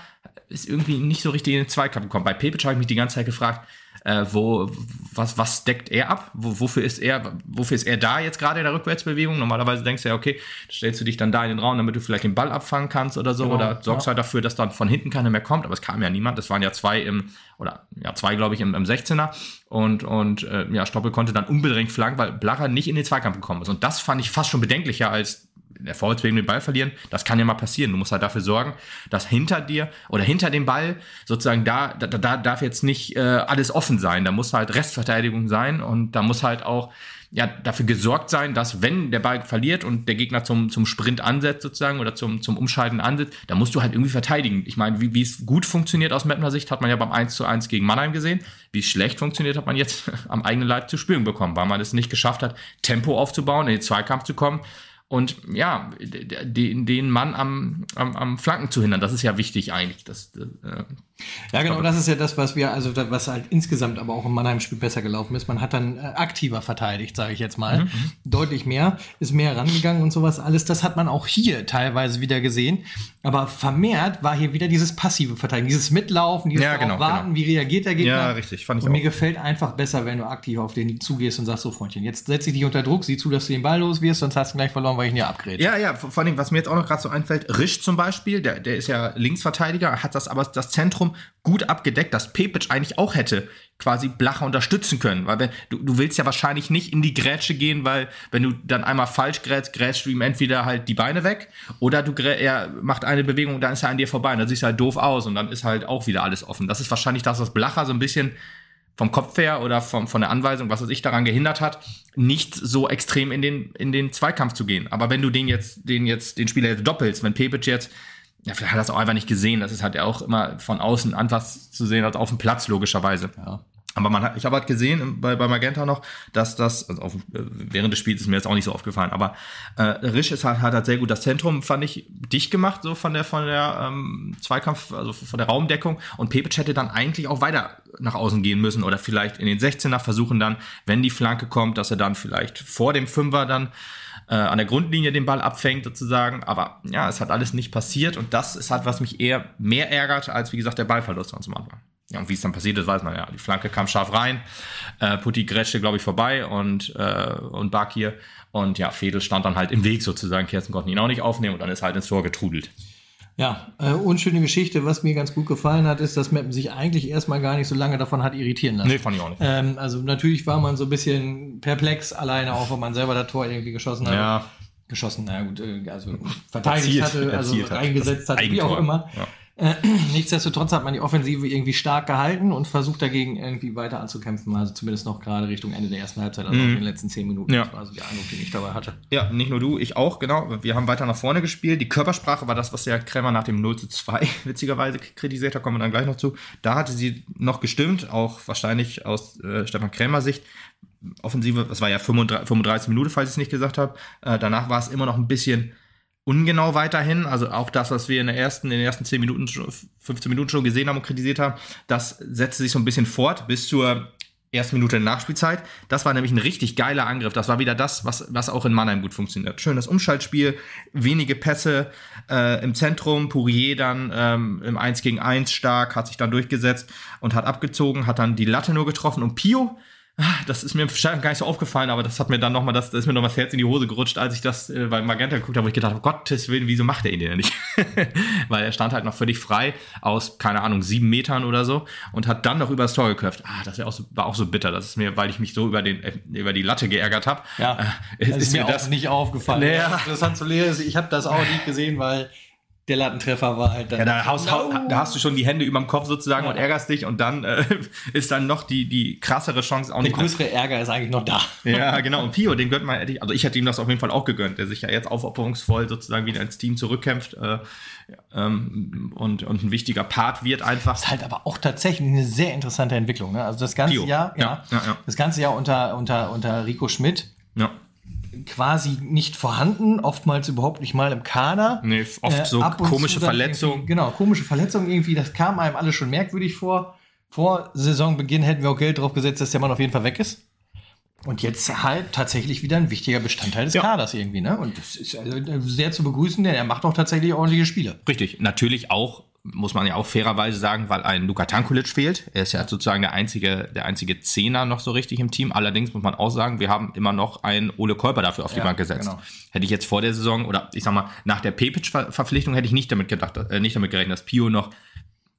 ist irgendwie nicht so richtig in den Zweikampf gekommen. Bei Pepic habe ich mich die ganze Zeit gefragt, äh, wo, was, was deckt er ab? Wo, wofür ist er, wofür ist er da jetzt gerade in der Rückwärtsbewegung? Normalerweise denkst du ja, okay, stellst du dich dann da in den Raum, damit du vielleicht den Ball abfangen kannst oder so, Genau, oder sorgst ja. halt dafür, dass dann von hinten keiner mehr kommt, aber es kam ja niemand. Das waren ja zwei im, oder ja, zwei, glaube ich, im, im 16er. Und, und äh, ja, Stoppel konnte dann unbedingt flanken, weil Blacher nicht in den Zweikampf gekommen ist. Und das fand ich fast schon bedenklicher als der Vorwärts wegen den Ball verlieren, das kann ja mal passieren. Du musst halt dafür sorgen, dass hinter dir oder hinter dem Ball sozusagen da, da, da darf jetzt nicht äh, alles offen sein. Da muss halt Restverteidigung sein und da muss halt auch ja, dafür gesorgt sein, dass wenn der Ball verliert und der Gegner zum, zum Sprint ansetzt sozusagen oder zum, zum Umschalten ansetzt, da musst du halt irgendwie verteidigen. Ich meine, wie, wie es gut funktioniert aus Mettner Sicht, hat man ja beim 1 zu 1 gegen Mannheim gesehen. Wie schlecht funktioniert, hat man jetzt [laughs] am eigenen Leib zu spüren bekommen, weil man es nicht geschafft hat, Tempo aufzubauen, in den Zweikampf zu kommen und ja, den, den Mann am, am, am Flanken zu hindern. Das ist ja wichtig eigentlich. Das, äh, Ja, genau, das ist ja das, was wir, also was halt insgesamt aber auch im Mannheim-Spiel besser gelaufen ist. Man hat dann äh, aktiver verteidigt, sage ich jetzt mal. Deutlich mehr, ist mehr rangegangen und sowas alles. Das hat man auch hier teilweise wieder gesehen. Aber vermehrt war hier wieder dieses passive Verteidigen, dieses Mitlaufen, dieses Ja, darauf genau, Warten, genau. wie reagiert der Gegner. Ja, richtig, fand ich und mir auch. gefällt einfach besser, wenn du aktiv auf den zugehst und sagst, so Freundchen, jetzt setze ich dich unter Druck, sieh zu, dass du den Ball los wirst, sonst hast du gleich verloren, weil ich ihn ja abgrätsche. Ja, ja, vor vor allem, was mir jetzt auch noch gerade so einfällt, Risch zum Beispiel, der, der ist ja Linksverteidiger, hat das aber das Zentrum gut abgedeckt, dass Pepic eigentlich auch hätte quasi Blacher unterstützen können. Weil wenn, du, du willst ja wahrscheinlich nicht in die Grätsche gehen, weil wenn du dann einmal falsch grätst, grätst du ihm entweder halt die Beine weg oder du er macht eine Bewegung dann ist er an dir vorbei und dann siehst du halt doof aus und dann ist halt auch wieder alles offen. Das ist wahrscheinlich das, was Blacher so ein bisschen vom Kopf her oder vom, von der Anweisung, was er sich daran gehindert hat, nicht so extrem in den, in den Zweikampf zu gehen. Aber wenn du den jetzt, den jetzt, den Spieler jetzt doppelst, wenn Pepic jetzt, ja, vielleicht hat er das auch einfach nicht gesehen, das ist halt ja auch immer von außen anders zu sehen als auf dem Platz, logischerweise. Ja. Aber man hat, ich habe halt gesehen bei, bei Magenta noch, dass das, also auf, äh, während des Spiels ist mir jetzt auch nicht so aufgefallen, aber äh, Risch ist halt, hat halt sehr gut das Zentrum, fand ich, dicht gemacht, so von der, von der ähm, Zweikampf, also von der Raumdeckung. Und Pepic hätte dann eigentlich auch weiter nach außen gehen müssen oder vielleicht in den 16er versuchen dann, wenn die Flanke kommt, dass er dann vielleicht vor dem Fünfer dann äh, an der Grundlinie den Ball abfängt sozusagen. Aber ja, es hat alles nicht passiert und das ist halt, was mich eher mehr ärgert, als wie gesagt der Ballverlust am Anfang. Ja, und wie es dann passiert ist, weiß man ja. Die Flanke kam scharf rein, äh, Putti grätschte, glaube ich, vorbei und, äh, und Bakir. Und ja, Fedel stand dann halt im Weg sozusagen. Kersten konnten ihn auch nicht aufnehmen und dann ist halt ins Tor getrudelt. Ja, äh, unschöne Geschichte. Was mir ganz gut gefallen hat, ist, dass Meppen sich eigentlich erstmal gar nicht so lange davon hat irritieren lassen. Nee, fand ich auch nicht. Ähm, also natürlich war man so ein bisschen perplex, alleine auch, wenn man selber das Tor irgendwie geschossen hat. Ja. Geschossen, na gut, äh, also verteidigt Erzielt, hatte, also hat. reingesetzt Das hatte, wie auch immer. Ja. Äh, [clears throat] nichtsdestotrotz hat man die Offensive irgendwie stark gehalten und versucht dagegen irgendwie weiter anzukämpfen. Also zumindest noch gerade Richtung Ende der ersten Halbzeit, also Mhm. in den letzten zehn Minuten. Ja. Das war so der Eindruck, den ich dabei hatte. Ja, nicht nur du, ich auch, genau. Wir haben weiter nach vorne gespielt. Die Körpersprache war das, was der Krämer nach dem 0 zu 2 [laughs] witzigerweise kritisiert hat, kommen wir dann gleich noch zu. Da hatte sie noch gestimmt, auch wahrscheinlich aus äh, Stefan Krämer Sicht. Offensive, das war ja 35, 35 Minuten, falls ich es nicht gesagt habe. Äh, danach war es immer noch ein bisschen ungenau weiterhin. Also auch das, was wir in, der ersten, in den ersten 10 Minuten, schon- 15 Minuten schon gesehen haben und kritisiert haben, das setzte sich so ein bisschen fort bis zur ersten Minute der Nachspielzeit. Das war nämlich ein richtig geiler Angriff. Das war wieder das, was, was auch in Mannheim gut funktioniert. Schönes Umschaltspiel, wenige Pässe äh, im Zentrum. Pourier dann ähm, im 1 gegen 1 stark, hat sich dann durchgesetzt und hat abgezogen, hat dann die Latte nur getroffen. Und Pio, das ist mir gar nicht so aufgefallen, aber das hat mir dann nochmal, das, das ist mir noch das Herz in die Hose gerutscht, als ich das äh, bei Magenta geguckt habe, wo ich gedacht habe, Gottes Willen, wieso macht er ihn denn nicht? [laughs] Weil er stand halt noch völlig frei aus, keine Ahnung, sieben Metern oder so und hat dann noch übers Tor geköpft. Ah, das auch so, war auch so bitter. Das ist mir, weil ich mich so über, den, äh, über die Latte geärgert habe. Ja, äh, das ist, mir auch nicht aufgefallen. Naja. Interessant zu lesen. Ich habe das auch nicht gesehen, weil der Lattentreffer war halt dann. Ja, da hast, No. da hast du schon die Hände über dem Kopf sozusagen Ja. und ärgerst dich und dann äh, [laughs] ist dann noch die, die krassere Chance auch der nicht. größere Ärger ist eigentlich noch da. [laughs] Ja, genau. Und Pio, den gönnt man, hätte ich- also ich hätte ihm das auf jeden Fall auch gegönnt, der sich ja jetzt aufopferungsvoll sozusagen wieder ins Team zurückkämpft äh, ähm, und, und ein wichtiger Part wird einfach. ist halt aber auch tatsächlich eine sehr interessante Entwicklung. Ne? Also das ganze Pio. Jahr, Ja, ja, ja. das ganze Jahr unter, unter, unter Rico Schmidt Ja. Quasi nicht vorhanden, oftmals überhaupt nicht mal im Kader. Nee, oft so Äh, und komische Verletzungen. Genau, komische Verletzungen irgendwie, das kam einem alles schon merkwürdig vor. Vor Saisonbeginn hätten wir auch Geld drauf gesetzt, dass der Mann auf jeden Fall weg ist. Und jetzt halt tatsächlich wieder ein wichtiger Bestandteil des Ja. Kaders irgendwie, ne? Und das ist also sehr zu begrüßen, denn er macht auch tatsächlich ordentliche Spiele. Richtig, natürlich auch, muss man ja auch fairerweise sagen, weil ein Luka Tankulic fehlt. Er ist ja sozusagen der einzige, der einzige Zehner noch so richtig im Team. Allerdings muss man auch sagen, wir haben immer noch einen Ole Kolper dafür auf die Ja, Bank gesetzt. genau. Hätte ich jetzt vor der Saison oder ich sag mal, nach der Pepic-Verpflichtung hätte ich nicht damit gedacht, äh, nicht damit gerechnet, dass Pio noch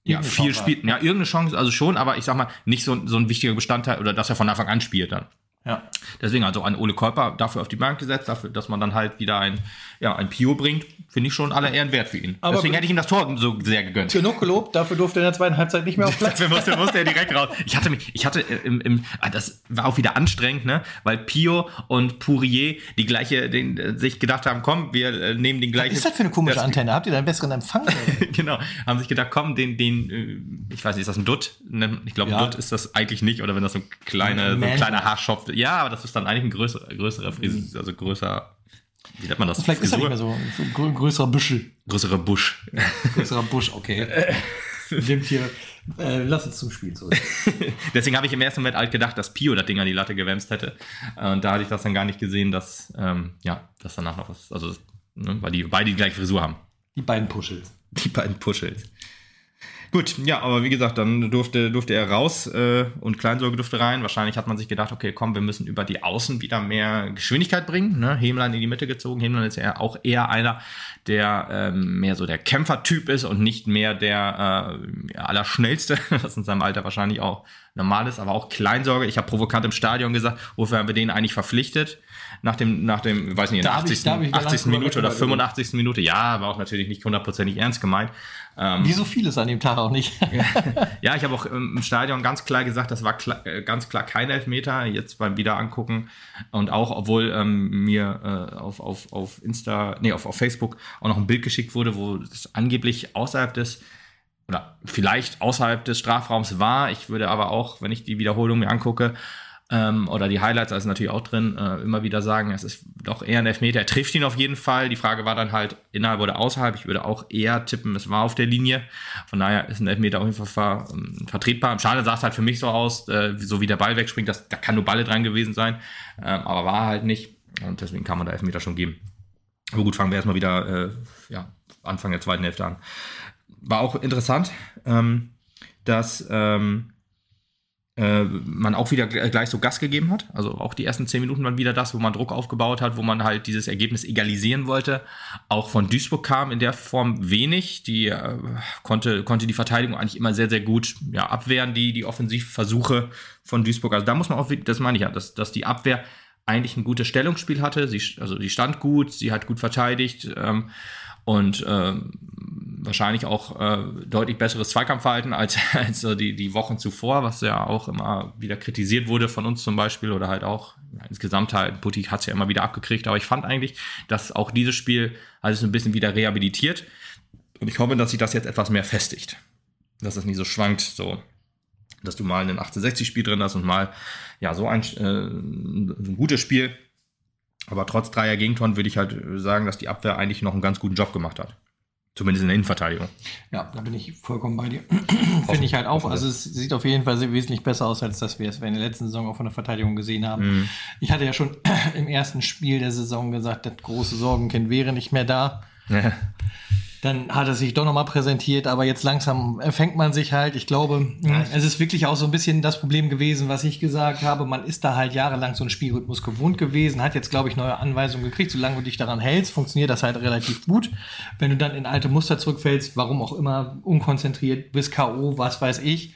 ja, Irgendeine viel spielt. Ja, irgendeine Chance, also schon, aber ich sag mal, nicht so, so ein wichtiger Bestandteil oder dass er von Anfang an spielt dann. Ja. Deswegen also an Ole Kolper dafür auf die Bank gesetzt, dafür, dass man dann halt wieder ein, ja, ein Pio bringt, finde ich schon aller Ehren wert für ihn. Aber- Deswegen hätte ich ihm das Tor so sehr gegönnt. Genug gelobt, dafür durfte er in der zweiten Halbzeit nicht mehr auf [laughs] Platz. Dafür musste, musste er direkt raus. Ich hatte mich, ich hatte äh, im, im ah, das war auch wieder anstrengend, ne? Weil Pio und Pourier die gleiche, den, äh, sich gedacht haben, komm, wir äh, nehmen den Was gleichen. ist das für eine komische Antenne? Habt ihr da einen besseren Empfang? [laughs] genau, haben sich gedacht, komm, den, den, ich weiß nicht, ist das ein Dutt? Ne, Ich glaube, Ja. ein Dutt ist das eigentlich nicht, oder wenn das so ein kleiner, so ein kleiner Haarschopf. Ja, aber das ist dann eigentlich ein größerer, größerer Fris, also größer, wie nennt man das? Vielleicht ist er nicht mehr so ein grö- größerer Büschel. Größerer Busch. [laughs] Größerer Busch, okay. [laughs] Nimmt hier. Äh, lass uns zum Spiel zurück. [laughs] Deswegen habe ich im ersten Moment halt gedacht, dass Pio das Ding an die Latte gewämst hätte. Äh, Und da hatte ich das dann gar nicht gesehen, dass, ähm, ja, dass danach noch was, also, ne, weil die beide die gleiche Frisur haben. Die beiden Puschels. Die beiden Puschels. Gut, ja, aber wie gesagt, dann durfte, durfte er raus äh, und Kleinsorge durfte rein. Wahrscheinlich hat man sich gedacht, okay, komm, wir müssen über die Außen wieder mehr Geschwindigkeit bringen. Ne? Hemlein in die Mitte gezogen. Hemlein ist ja auch eher einer, der ähm, mehr so der Kämpfertyp ist und nicht mehr der äh, Allerschnellste, [laughs] was in seinem Alter wahrscheinlich auch normal ist, aber auch Kleinsorge. Ich habe provokant im Stadion gesagt, wofür haben wir den eigentlich verpflichtet? Nach dem, nach dem, weiß nicht, in Da der hab ich- 80. da hab ich gar 80. nicht Minute oder drüber geredet. 85. Minute. Ja, war auch natürlich nicht hundertprozentig ernst gemeint. Ähm, Wie so vieles an dem Tag auch nicht. [laughs] ja, ich habe auch im Stadion ganz klar gesagt, das war klar, äh, ganz klar kein Elfmeter. Jetzt beim Wiederangucken und auch, obwohl ähm, mir äh, auf, auf, auf Insta, nee, auf, auf Facebook auch noch ein Bild geschickt wurde, wo es angeblich außerhalb des oder vielleicht außerhalb des Strafraums war. Ich würde aber auch, wenn ich die Wiederholung mir angucke, ähm, oder die Highlights, also natürlich auch drin, äh, immer wieder sagen, es ist doch eher ein Elfmeter. Er trifft ihn auf jeden Fall. Die Frage war dann halt innerhalb oder außerhalb. Ich würde auch eher tippen, es war auf der Linie. Von daher ist ein Elfmeter auf jeden Fall ver, ähm, vertretbar. Schade sah es halt für mich so aus, äh, so wie der Ball wegspringt, dass, da kann nur Balle dran gewesen sein. Ähm, aber war halt nicht. Und deswegen kann man da Elfmeter schon geben. Aber gut, fangen wir erstmal wieder äh, ja, Anfang der zweiten Hälfte an. War auch interessant, ähm, dass ähm, äh, man auch wieder gleich so Gas gegeben hat. Also auch die ersten zehn Minuten waren wieder das, wo man Druck aufgebaut hat, wo man halt dieses Ergebnis egalisieren wollte. Auch von Duisburg kam in der Form wenig. Die äh, konnte, konnte die Verteidigung eigentlich immer sehr, sehr gut ja, abwehren, die, die Offensivversuche von Duisburg. Also da muss man auch, das meine ich ja, dass, dass die Abwehr eigentlich ein gutes Stellungsspiel hatte. Sie, also die stand gut, sie hat gut verteidigt. Ähm, und ähm, wahrscheinlich auch äh, deutlich besseres Zweikampfverhalten als, [laughs] als so die, die Wochen zuvor, was ja auch immer wieder kritisiert wurde von uns zum Beispiel oder halt auch ja, insgesamt halt, Putti hat es ja immer wieder abgekriegt, aber ich fand eigentlich, dass auch dieses Spiel also ein bisschen wieder rehabilitiert und ich hoffe, dass sich das jetzt etwas mehr festigt, dass es nicht so schwankt, so dass du mal ein 1860-Spiel drin hast und mal ja so ein, äh, ein gutes Spiel aber trotz dreier Gegentoren würde ich halt sagen, dass die Abwehr eigentlich noch einen ganz guten Job gemacht hat. Zumindest in der Innenverteidigung. Ja, da bin ich vollkommen bei dir. [clears throat] Finde ich halt auch. Also es sieht auf jeden Fall wesentlich besser aus, als dass wir es in der letzten Saison auch von der Verteidigung gesehen haben. Mhm. Ich hatte ja schon [clears throat] im ersten Spiel der Saison gesagt, das große Sorgenkind wäre nicht mehr da. [laughs] Dann hat er sich doch nochmal präsentiert, aber jetzt langsam fängt man sich halt. Ich glaube, ja. es ist wirklich auch so ein bisschen das Problem gewesen, was ich gesagt habe. Man ist da halt jahrelang so einen Spielrhythmus gewohnt gewesen, hat jetzt, glaube ich, neue Anweisungen gekriegt. Solange du dich daran hältst, funktioniert das halt relativ gut. Wenn du dann in alte Muster zurückfällst, warum auch immer, unkonzentriert, bis K.O., was weiß ich,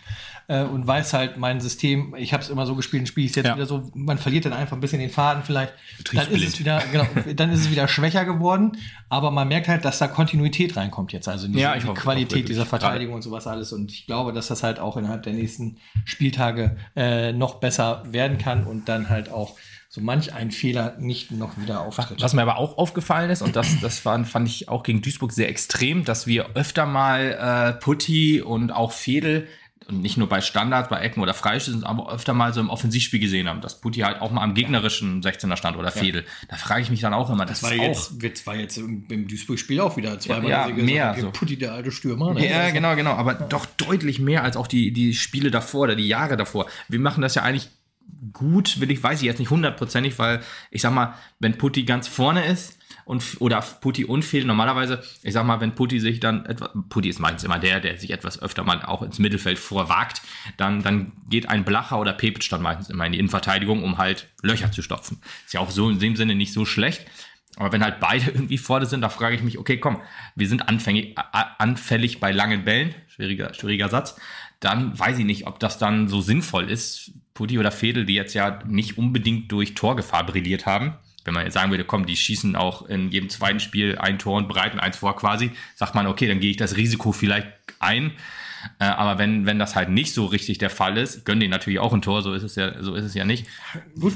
äh, und weiß halt mein System, ich habe es immer so gespielt, spiele ich jetzt ja. wieder so, man verliert dann einfach ein bisschen den Faden vielleicht. Dann ist es wieder, genau, dann ist es wieder schwächer geworden, aber man merkt halt, dass da Kontinuität reinkommt jetzt, also diese, ja, die Qualität dieser Verteidigung und sowas alles und ich glaube, dass das halt auch innerhalb der nächsten Spieltage äh, noch besser werden kann und dann halt auch so manch ein Fehler nicht noch wieder auftritt. Was mir aber auch aufgefallen ist, und das, das war, fand ich auch gegen Duisburg sehr extrem, dass wir öfter mal äh, Putti und auch Fedel und nicht nur bei Standards, bei Ecken oder Freischüssen, aber öfter mal so im Offensivspiel gesehen haben, dass Putti halt auch mal am gegnerischen 16er stand oder Fedel. Ja. Da frage ich mich dann auch immer, das, das war jetzt, das war jetzt im, Duisburg-Spiel auch wieder zweimal ja, ja mehr. So. Putti, der alte Stürmer. Ne? Ja, genau, genau, aber ja. doch deutlich mehr als auch die, die Spiele davor oder die Jahre davor. Wir machen das ja eigentlich gut, will ich, weiß ich jetzt nicht hundertprozentig, weil ich sag mal, wenn Putti ganz vorne ist, und oder Putti und Fehl. Normalerweise, ich sag mal, wenn Putti sich dann etwas, Putti ist meistens immer der, der sich etwas öfter mal auch ins Mittelfeld vorwagt, dann, dann geht ein Blacher oder Pepic dann meistens immer in die Innenverteidigung, um halt Löcher zu stopfen. Ist ja auch so in dem Sinne nicht so schlecht. Aber wenn halt beide [laughs] irgendwie vorne sind, da frage ich mich, okay, komm, wir sind anfängig, anfällig bei langen Bällen, schwieriger, schwieriger Satz, dann weiß ich nicht, ob das dann so sinnvoll ist. Putti oder Fedel, die jetzt ja nicht unbedingt durch Torgefahr brilliert haben, wenn man jetzt sagen würde, komm, die schießen auch in jedem zweiten Spiel ein Tor und bereiten eins vor quasi, sagt man, okay, dann gehe ich das Risiko vielleicht ein. Äh, aber wenn, wenn das halt nicht so richtig der Fall ist, gönnen die natürlich auch ein Tor, so ist es ja, so ist es ja nicht. Gut.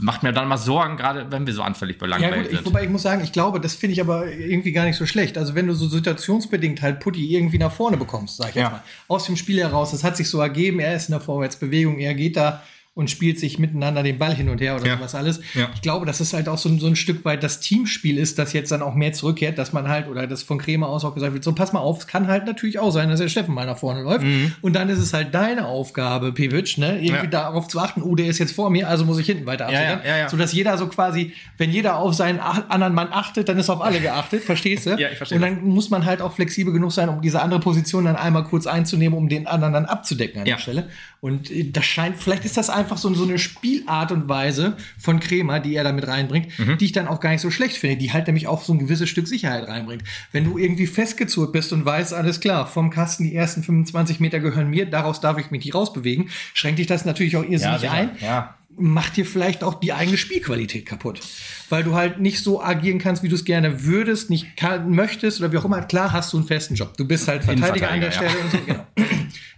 Macht mir dann mal Sorgen, gerade wenn wir so anfällig bei ja, gut, sind. Ich, wobei ich muss sagen, ich glaube, das finde ich aber irgendwie gar nicht so schlecht. Also wenn du so situationsbedingt halt Putti irgendwie nach vorne bekommst, sag ich ja. jetzt mal, aus dem Spiel heraus, das hat sich so ergeben, er ist in der Vorwärtsbewegung, er geht da und spielt sich miteinander den Ball hin und her oder ja. sowas alles. Ja. Ich glaube, dass es halt auch so, so ein Stück weit das Teamspiel ist, das jetzt dann auch mehr zurückkehrt, dass man halt, oder das von Kremer aus auch gesagt wird, so pass mal auf, es kann halt natürlich auch sein, dass der Steffen mal nach vorne läuft. Mhm. Und dann ist es halt deine Aufgabe, Pivic, ne, irgendwie ja. darauf zu achten, oh, der ist jetzt vor mir, also muss ich hinten weiter absichern. Ja, ja, Sodass jeder so quasi, wenn jeder auf seinen anderen Mann achtet, dann ist auf alle geachtet, [laughs] verstehst du? Ja, ich verstehe. Und dann muss man halt auch flexibel genug sein, um diese andere Position dann einmal kurz einzunehmen, um den anderen dann abzudecken an der Stelle. Und äh, das scheint, vielleicht ist das einfach so, so eine Spielart und Weise von Kremer, die er da mit reinbringt, mhm. die ich dann auch gar nicht so schlecht finde, die halt nämlich auch so ein gewisses Stück Sicherheit reinbringt. Wenn du irgendwie festgezurrt bist und weißt, alles klar, vom Kasten die ersten 25 Meter gehören mir, daraus darf ich mich nicht rausbewegen, schränkt dich das natürlich auch irrsinnig ja, ein. Ja macht dir vielleicht auch die eigene Spielqualität kaputt. Weil du halt nicht so agieren kannst, wie du es gerne würdest, nicht kann, möchtest oder wie auch immer. Klar hast du einen festen Job. Du bist halt Verteidiger an der Stelle ja. und so. Genau. [clears throat]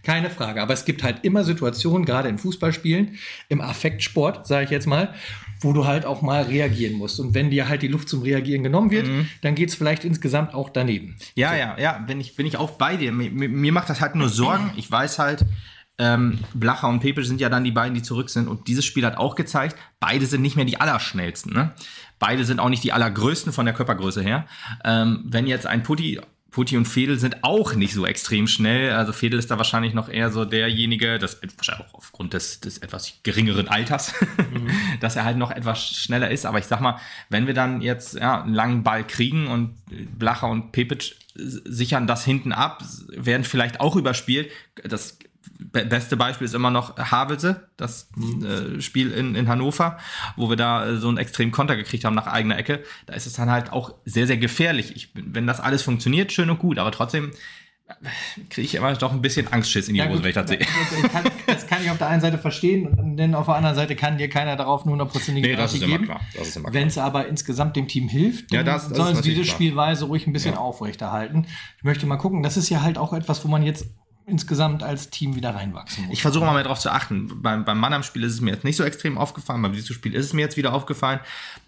Keine Frage. Aber es gibt halt immer Situationen, gerade in Fußballspielen, im Affektsport, sage ich jetzt mal, wo du halt auch mal reagieren musst. Und wenn dir halt die Luft zum Reagieren genommen wird, mhm. dann geht es vielleicht insgesamt auch daneben. Ja, so. ja, ja, bin ich, bin ich auch bei dir. Mir, mir macht das halt nur Sorgen. [clears throat] Ich weiß halt, ähm, Blacher und Pepe sind ja dann die beiden, die zurück sind. Und dieses Spiel hat auch gezeigt, beide sind nicht mehr die Allerschnellsten. Ne? Beide sind auch nicht die Allergrößten von der Körpergröße her. Ähm, wenn jetzt ein Putti Putti und Fedel sind auch nicht so extrem schnell. Also Fedel ist da wahrscheinlich noch eher so derjenige, das wahrscheinlich auch aufgrund des, des etwas geringeren Alters, [laughs] mhm. dass er halt noch etwas schneller ist. Aber ich sag mal, wenn wir dann jetzt ja, einen langen Ball kriegen und Blacher und Pepic sichern das hinten ab, werden vielleicht auch überspielt. Das beste Beispiel ist immer noch Havelse, das äh, Spiel in, in Hannover, wo wir da äh, so einen extremen Konter gekriegt haben nach eigener Ecke. Da ist es dann halt auch sehr, sehr gefährlich. Ich, wenn das alles funktioniert, schön und gut, aber trotzdem kriege ich immer doch ein bisschen Angstschiss in die Ja, Hose, wenn ich das sehe. das, kann, das kann ich auf der einen Seite verstehen, denn auf der anderen Seite kann dir keiner darauf eine hundertprozentige Nee, das Garantie geben. Wenn es aber insgesamt dem Team hilft, Ja, dann das- das sollen sie diese. Spielweise ruhig ein bisschen aufrechterhalten. Ich möchte mal gucken, das ist ja halt auch etwas, wo man jetzt insgesamt als Team wieder reinwachsen muss. Ich versuche mal mehr darauf zu achten. Beim, beim Mannheim-Spiel ist es mir jetzt nicht so extrem aufgefallen. Beim Duisburg-Spiel ist es mir jetzt wieder aufgefallen.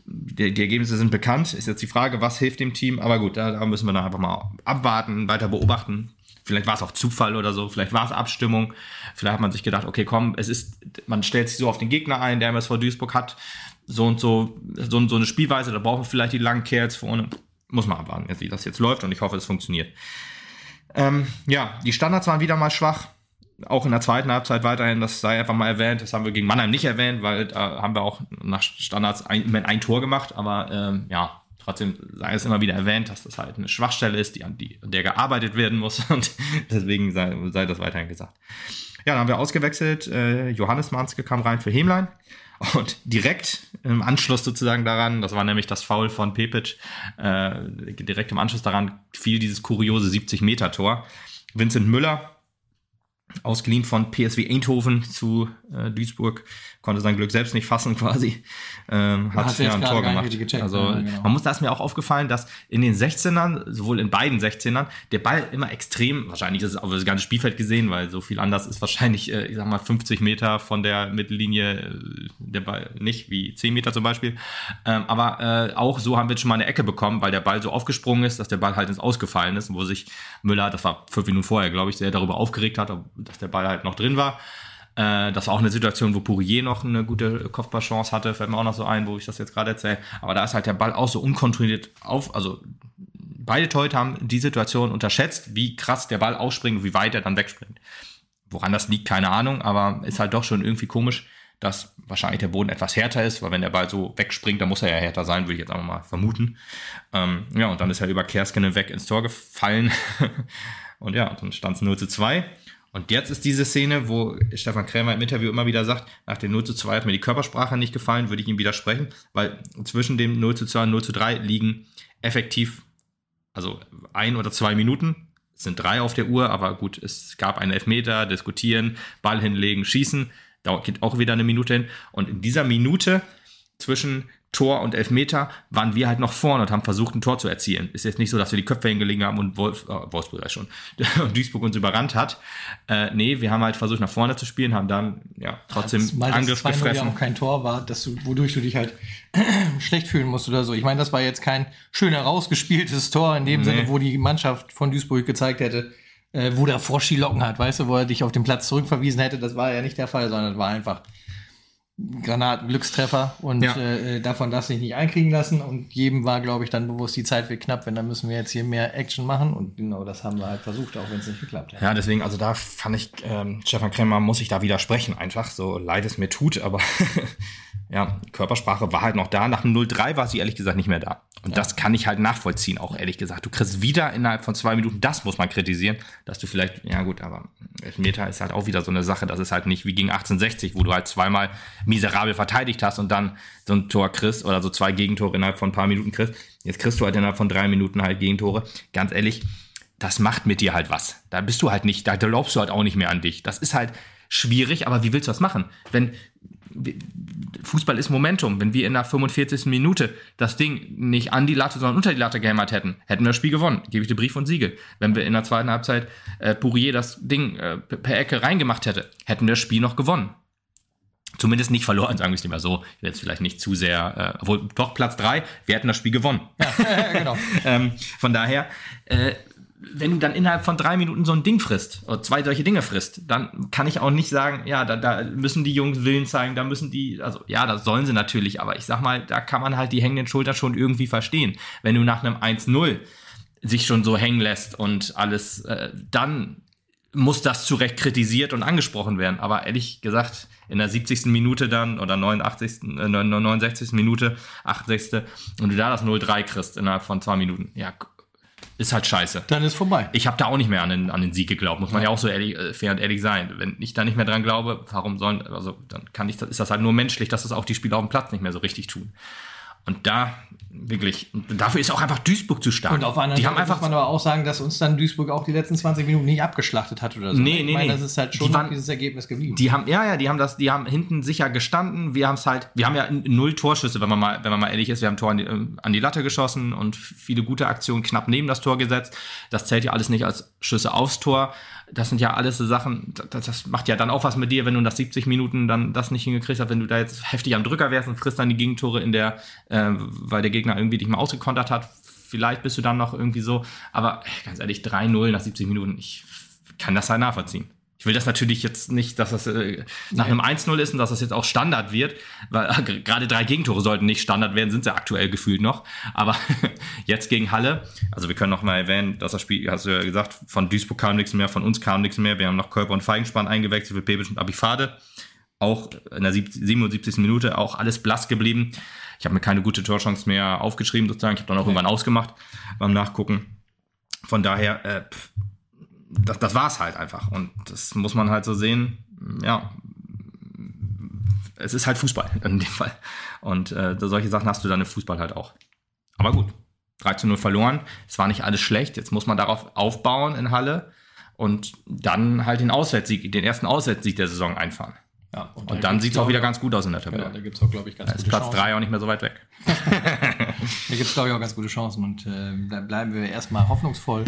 Die, die Ergebnisse sind bekannt. Ist jetzt die Frage, was hilft dem Team? Aber gut, da, da müssen wir dann einfach mal abwarten, weiter beobachten. Vielleicht war es auch Zufall oder so. Vielleicht war es Abstimmung. Vielleicht hat man sich gedacht, okay, komm, es ist, man stellt sich so auf den Gegner ein, der MSV Duisburg hat so und so, so, so eine Spielweise. Da brauchen wir vielleicht die langen Kerls vorne. Muss man abwarten, wie das jetzt läuft. Und ich hoffe, es funktioniert. Ähm, ja, die Standards waren wieder mal schwach. Auch in der zweiten Halbzeit weiterhin, das sei einfach mal erwähnt. Das haben wir gegen Mannheim nicht erwähnt, weil da haben wir auch nach Standards ein, ein Tor gemacht. Aber ähm, ja, trotzdem sei es immer wieder erwähnt, dass das halt eine Schwachstelle ist, die, an die, der gearbeitet werden muss. [laughs] Und deswegen sei, sei das weiterhin gesagt. Ja, dann haben wir ausgewechselt. Äh, Johannes Manske kam rein für Hemlein. Und direkt im Anschluss sozusagen daran, das war nämlich das Foul von Pepic, äh, direkt im Anschluss daran fiel dieses kuriose 70-Meter-Tor. Vincent Müller, ausgeliehen von PSW Eindhoven zu äh, Duisburg, konnte sein Glück selbst nicht fassen quasi, ähm, hat ja ein Tor gemacht. gecheckt, also ja, genau. man muss, da ist mir auch aufgefallen, dass in den 16ern, sowohl in beiden 16ern, der Ball immer extrem, wahrscheinlich ist es auf das ganze Spielfeld gesehen, weil so viel anders ist wahrscheinlich, äh, ich sag mal, 50 Meter von der Mittellinie äh, der Ball nicht, wie 10 Meter zum Beispiel. Ähm, aber äh, auch so haben wir schon mal eine Ecke bekommen, weil der Ball so aufgesprungen ist, dass der Ball halt ins Ausgefallen ist, wo sich Müller, das war fünf Minuten vorher, glaube ich, sehr darüber aufgeregt hat, dass der Ball halt noch drin war. Äh, das war auch eine Situation, wo Pourier noch eine gute Kopfballchance hatte, fällt mir auch noch so ein, wo ich das jetzt gerade erzähle. Aber da ist halt der Ball auch so unkontrolliert auf, also beide Torhüter haben die Situation unterschätzt, wie krass der Ball ausspringt wie weit er dann wegspringt. Woran das liegt, keine Ahnung, aber ist halt doch schon irgendwie komisch, dass wahrscheinlich der Boden etwas härter ist, weil wenn der Ball so wegspringt, dann muss er ja härter sein, würde ich jetzt einfach mal vermuten. Ähm, ja, und dann ist er über Kerskinen weg ins Tor gefallen. [laughs] und ja, dann stand es 0 zu 2. Und jetzt ist diese Szene, wo Stefan Krämer im Interview immer wieder sagt, nach dem 0 zu 2 hat mir die Körpersprache nicht gefallen, würde ich ihm widersprechen, weil zwischen dem 0 zu 2 und 0 zu 3 liegen effektiv, also ein oder zwei Minuten, es sind drei auf der Uhr, aber gut, es gab einen Elfmeter, diskutieren, Ball hinlegen, schießen, dauert geht auch wieder eine Minute hin. Und in dieser Minute zwischen Tor und Elfmeter waren wir halt noch vorne und haben versucht, ein Tor zu erzielen. Ist jetzt nicht so, dass wir die Köpfe hingelegen haben und Wolf, äh, Wolfsburg ja schon, und [laughs] Duisburg uns überrannt hat. Äh, nee, wir haben halt versucht, nach vorne zu spielen, haben dann ja trotzdem das Angriff 2-0 ja gefressen. auch kein Tor war, dass du, wodurch du dich halt [clears throat] schlecht fühlen musst oder so. Ich meine, das war jetzt kein schön herausgespieltes Tor in dem Nee. Sinne, wo die Mannschaft von Duisburg gezeigt hätte, äh, wo der Forschi Locken hat, weißt du, wo er dich auf den Platz zurückverwiesen hätte. Das war ja nicht der Fall, sondern war einfach Granaten-Glückstreffer und Ja. äh, davon darfst du dich nicht einkriegen lassen. Und jedem war, glaube ich, dann bewusst, die Zeit wird knapp, wenn dann müssen wir jetzt hier mehr Action machen. Und genau das haben wir halt versucht, auch wenn es nicht geklappt hat. Ja, deswegen, also da fand ich, ähm, Stefan Krämer muss ich da widersprechen, einfach so leid es mir tut, aber [laughs] ja, Körpersprache war halt noch da. Nach dem 0-3 war sie ehrlich gesagt nicht mehr da. Und das kann ich halt nachvollziehen, auch ehrlich gesagt. Du kriegst wieder innerhalb von zwei Minuten, das muss man kritisieren, dass du vielleicht, ja gut, aber Elfmeter ist halt auch wieder so eine Sache, das ist halt nicht wie gegen 1860, wo du halt zweimal miserabel verteidigt hast und dann so ein Tor kriegst oder so zwei Gegentore innerhalb von ein paar Minuten kriegst. Jetzt kriegst du halt innerhalb von drei Minuten halt Gegentore. Ganz ehrlich, das macht mit dir halt was. Da bist du halt nicht, da glaubst du halt auch nicht mehr an dich. Das ist halt schwierig, aber wie willst du das machen? Wenn Fußball ist Momentum. Wenn wir in der 45. Minute das Ding nicht an die Latte, sondern unter die Latte gehämmert hätten, hätten wir das Spiel gewonnen. Gebe ich dir Brief und Siegel. Wenn wir in der zweiten Halbzeit äh, Pourier das Ding äh, per Ecke reingemacht hätte, hätten wir das Spiel noch gewonnen. Zumindest nicht verloren, sagen wir es lieber so. Jetzt vielleicht nicht zu sehr, äh, obwohl doch Platz drei, wir hätten das Spiel gewonnen. [laughs] genau. [laughs] Ähm, von daher, äh, wenn du dann innerhalb von drei Minuten so ein Ding frisst, oder zwei solche Dinge frisst, dann kann ich auch nicht sagen, ja, da, da müssen die Jungs Willen zeigen, da müssen die, also ja, das sollen sie natürlich, aber ich sag mal, da kann man halt die hängenden Schultern schon irgendwie verstehen. Wenn du nach einem 1-0 sich schon so hängen lässt und alles, äh, dann muss das zu Recht kritisiert und angesprochen werden. Aber ehrlich gesagt, in der 70. Minute dann oder 89., äh, 69. Minute, 68. und du da das 0-3 kriegst innerhalb von zwei Minuten, ja, ist halt scheiße. Dann ist vorbei. Ich habe da auch nicht mehr an den, an den Sieg geglaubt, muss man ja, auch so ehrlich, äh, fair und ehrlich sein. Wenn ich da nicht mehr dran glaube, warum sollen, also dann kann ich, ist das halt nur menschlich, dass das auch die Spieler auf dem Platz nicht mehr so richtig tun. Und da wirklich, dafür ist auch einfach Duisburg zu stark. Und auf einer die Seite haben einfach muss man aber auch sagen, dass uns dann Duisburg auch die letzten 20 Minuten nicht abgeschlachtet hat oder so. Nee, ich nee, meine, nee. das ist halt Die schon waren- dieses Ergebnis geblieben. Die haben, ja, ja, die haben das, die haben hinten sicher gestanden. Wir haben es halt, wir haben ja null Torschüsse, wenn man mal, wenn man mal ehrlich ist. Wir haben Tor an die, ähm, an die Latte geschossen und viele gute Aktionen knapp neben das Tor gesetzt. Das zählt ja alles nicht als Schüsse aufs Tor. Das sind ja alles so Sachen, das, das macht ja dann auch was mit dir, wenn du nach 70 Minuten dann das nicht hingekriegt hast, wenn du da jetzt heftig am Drücker wärst und frisst dann die Gegentore in der, äh, weil der Gegner irgendwie dich mal ausgekontert hat. Vielleicht bist du dann noch irgendwie so, aber ganz ehrlich, 3-0 nach 70 Minuten, ich kann das halt nachvollziehen. Ich will das natürlich jetzt nicht, dass das äh, nach einem 1-0 ist und dass das jetzt auch Standard wird, weil äh, gerade drei Gegentore sollten nicht Standard werden, sind sie aktuell gefühlt noch. Aber [laughs] jetzt gegen Halle, also wir können noch mal erwähnen, dass das Spiel, hast du ja gesagt, von Duisburg kam nichts mehr, von uns kam nichts mehr. Wir haben noch Körper und Feigenspann eingewechselt für Pebic und Abifade. Auch in der 77. Minute auch alles blass geblieben. Ich habe mir keine gute Torchance mehr aufgeschrieben sozusagen. Ich habe dann auch irgendwann ausgemacht beim Nachgucken. Von daher, äh, pff, das, das war es halt einfach. Und das muss man halt so sehen. Ja, es ist halt Fußball in dem Fall. Und äh, solche Sachen hast du dann im Fußball halt auch. Aber gut, 3 zu 0 verloren. Es war nicht alles schlecht. Jetzt muss man darauf aufbauen in Halle und dann halt den Auswärtssieg, den ersten Auswärtssieg der Saison einfahren. Ja, Und dann sieht es auch wieder ganz gut aus in der Tabelle. Genau, da gibt es auch, glaube ich, ganz Da ist gute Platz Chancen. 3 auch nicht mehr so weit weg. [laughs] Da gibt es, glaube ich, auch ganz gute Chancen. Und äh, da bleiben wir erstmal hoffnungsvoll,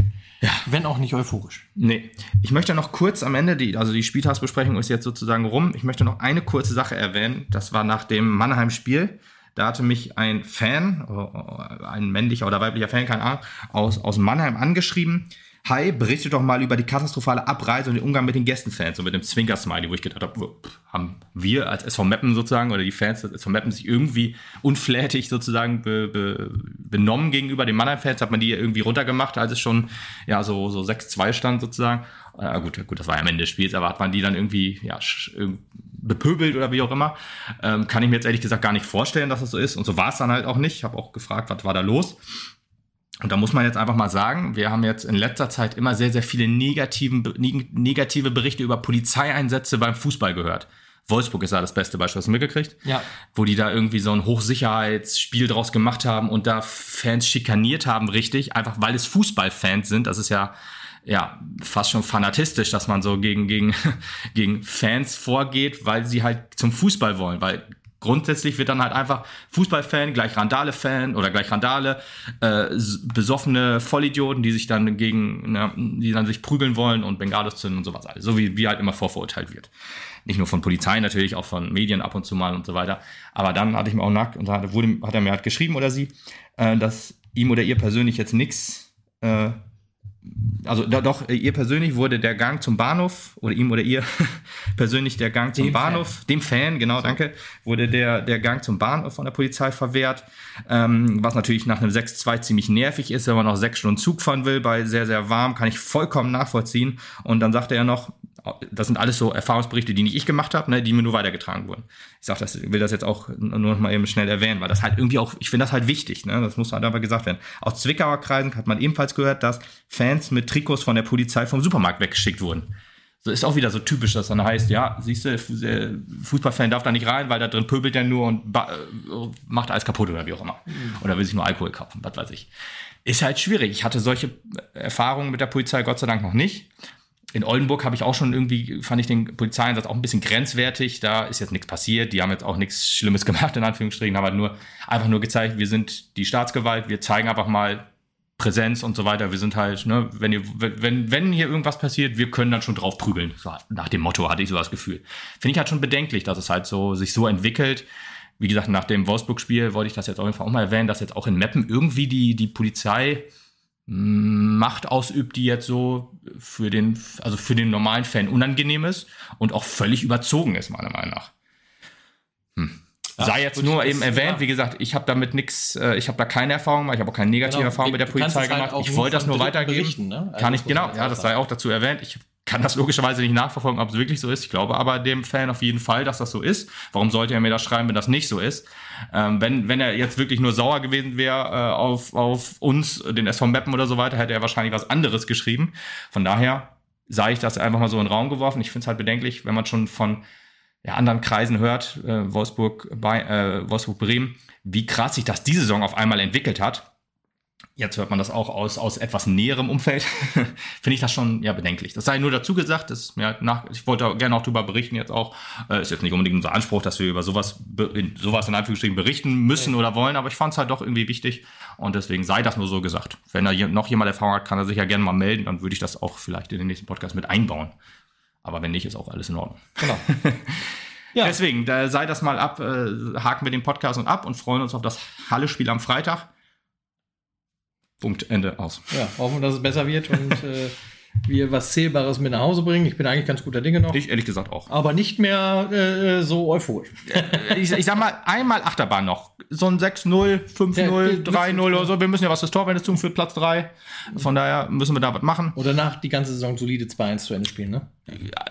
wenn auch nicht euphorisch. Nee, ich möchte noch kurz am Ende, die, also die Spieltagsbesprechung ist jetzt sozusagen rum. Ich möchte noch eine kurze Sache erwähnen. Das war nach dem Mannheim-Spiel. Da hatte mich ein Fan, äh, ein männlicher oder weiblicher Fan, keine Ahnung, aus, aus Mannheim angeschrieben. Hi, berichte doch mal über die katastrophale Abreise und den Umgang mit den Gästenfans und mit dem Zwinker-Smiley, wo ich gedacht habe, haben wir als SV Meppen sozusagen oder die Fans des SV Meppen sich irgendwie unflätig sozusagen be, be, benommen gegenüber den Mannheim-Fans? Hat man die irgendwie runtergemacht, als es schon ja so, so 6-2 stand sozusagen? Äh, gut, gut, das war ja am Ende des Spiels, aber hat man die dann irgendwie ja, bepöbelt oder wie auch immer? Ähm, kann ich mir jetzt ehrlich gesagt gar nicht vorstellen, dass das so ist. Und so war es dann halt auch nicht. Ich habe auch gefragt, was war da los? Und da muss man jetzt einfach mal sagen, wir haben jetzt in letzter Zeit immer sehr, sehr viele negativen, neg- negative Berichte über Polizeieinsätze beim Fußball gehört. Wolfsburg ist da das beste Beispiel, hast du mitgekriegt? Ja. Wo die da irgendwie so ein Hochsicherheitsspiel draus gemacht haben und da Fans schikaniert haben, richtig, einfach weil es Fußballfans sind. Das ist ja, ja, fast schon fanatistisch, dass man so gegen, gegen, [laughs] gegen Fans vorgeht, weil sie halt zum Fußball wollen, weil grundsätzlich wird dann halt einfach Fußballfan gleich Randale-Fan oder gleich Randale, äh, besoffene Vollidioten, die sich dann gegen, ne, die dann sich prügeln wollen und Bengalos zünden und sowas alles. So wie, wie halt immer vorverurteilt wird. Nicht nur von Polizei natürlich, auch von Medien ab und zu mal und so weiter. Aber dann hatte ich mir auch nackt und da wurde, hat er mir halt geschrieben oder sie, äh, dass ihm oder ihr persönlich jetzt nichts äh, also doch, ihr persönlich wurde der Gang zum Bahnhof oder ihm oder ihr [laughs] persönlich der Gang zum Dem Bahnhof, dem Fan, genau, danke, wurde der, der Gang zum Bahnhof von der Polizei verwehrt, ähm, was natürlich nach einem 6-2 ziemlich nervig ist, wenn man noch sechs Stunden Zug fahren will, bei sehr, sehr warm, kann ich vollkommen nachvollziehen. Und dann sagte er noch, das sind alles so Erfahrungsberichte, die nicht ich gemacht habe, ne, die mir nur weitergetragen wurden. Ich sag das, will das jetzt auch nur noch mal eben schnell erwähnen, weil das halt irgendwie auch, ich finde das halt wichtig, ne, das muss halt aber gesagt werden. Aus Zwickauer Kreisen hat man ebenfalls gehört, dass Fans mit Trikots von der Polizei vom Supermarkt weggeschickt wurden. So ist auch wieder so typisch, dass dann heißt, ja, siehst du, Fußballfan darf da nicht rein, weil da drin pöbelt er nur und äh, macht alles kaputt oder wie auch immer. Oder will sich nur Alkohol kaufen, was weiß ich. Ist halt schwierig. Ich hatte solche Erfahrungen mit der Polizei Gott sei Dank noch nicht. In Oldenburg habe ich auch schon irgendwie, fand ich den Polizeieinsatz auch ein bisschen grenzwertig. Da ist jetzt nichts passiert. Die haben jetzt auch nichts Schlimmes [laughs] gemacht, in Anführungsstrichen, haben halt nur, einfach nur gezeigt, wir sind die Staatsgewalt, wir zeigen einfach mal Präsenz und so weiter. Wir sind halt, ne, wenn ihr, wenn, wenn hier irgendwas passiert, wir können dann schon drauf prügeln. So, nach dem Motto hatte ich so das Gefühl. Finde ich halt schon bedenklich, dass es halt so, sich so entwickelt. Wie gesagt, nach dem Wolfsburg-Spiel wollte ich das jetzt auf jeden Fall auch mal erwähnen, dass jetzt auch in Meppen irgendwie die, die Polizei mh, Macht ausübt, die jetzt so für den, also für den normalen Fan unangenehm ist und auch völlig überzogen ist, meiner Meinung nach. Hm. Sei jetzt gut, nur eben erwähnt, ja. wie gesagt, ich habe damit nichts, äh, ich habe da keine Erfahrung gemacht, ich habe auch keine negative Genau, Erfahrung mit der Polizei halt gemacht. ich wollte das nur weitergeben. ne? Also Kann ich, genau, ja, das sei auch dazu erwähnt. Ich kann das logischerweise nicht nachverfolgen, ob es wirklich so ist. Ich glaube aber dem Fan auf jeden Fall, dass das so ist. Warum sollte er mir das schreiben, wenn das nicht so ist? Ähm, wenn, wenn er jetzt wirklich nur sauer gewesen wäre äh, auf, auf uns, den SV Mappen oder so weiter, hätte er wahrscheinlich was anderes geschrieben. Von daher sei ich das einfach mal so in den Raum geworfen. Ich finde es halt bedenklich, wenn man schon von ja, anderen Kreisen hört, äh, Wolfsburg, bei, äh, Wolfsburg Bremen, wie krass sich das diese Saison auf einmal entwickelt hat. Jetzt hört man das auch aus, aus etwas näherem Umfeld. [laughs] Finde ich das schon ja bedenklich. Das sei nur dazu gesagt, das, ja, nach, ich wollte gerne auch darüber berichten jetzt auch. Äh, ist jetzt nicht unbedingt unser Anspruch, dass wir über sowas, in, sowas in Anführungsstrichen berichten müssen oder wollen, aber ich fand es halt doch irgendwie wichtig und deswegen sei das nur so gesagt. Wenn da noch jemand Erfahrung hat, kann er sich ja gerne mal melden, dann würde ich das auch vielleicht in den nächsten Podcast mit einbauen. Aber wenn nicht, ist auch alles in Ordnung. Genau. [laughs] ja. Deswegen, da sei das mal ab, äh, haken wir den Podcast und ab und freuen uns auf das Halle-Spiel am Freitag. Punkt, Ende, aus. Ja, hoffen, dass es besser wird und [laughs] äh, wir was Zählbares mit nach Hause bringen. Ich bin eigentlich ganz guter Dinge noch. Ich ehrlich gesagt auch. Aber nicht mehr äh, so euphorisch. ich, ich sag mal, einmal Achterbahn noch. So ein 6-0, 5-0, Ja, 3-0 oder so. Wir müssen ja was fürs Torwende tun für Platz 3. Von daher müssen wir da was machen. Und danach die ganze Saison solide 2-1 zu Ende spielen, ne?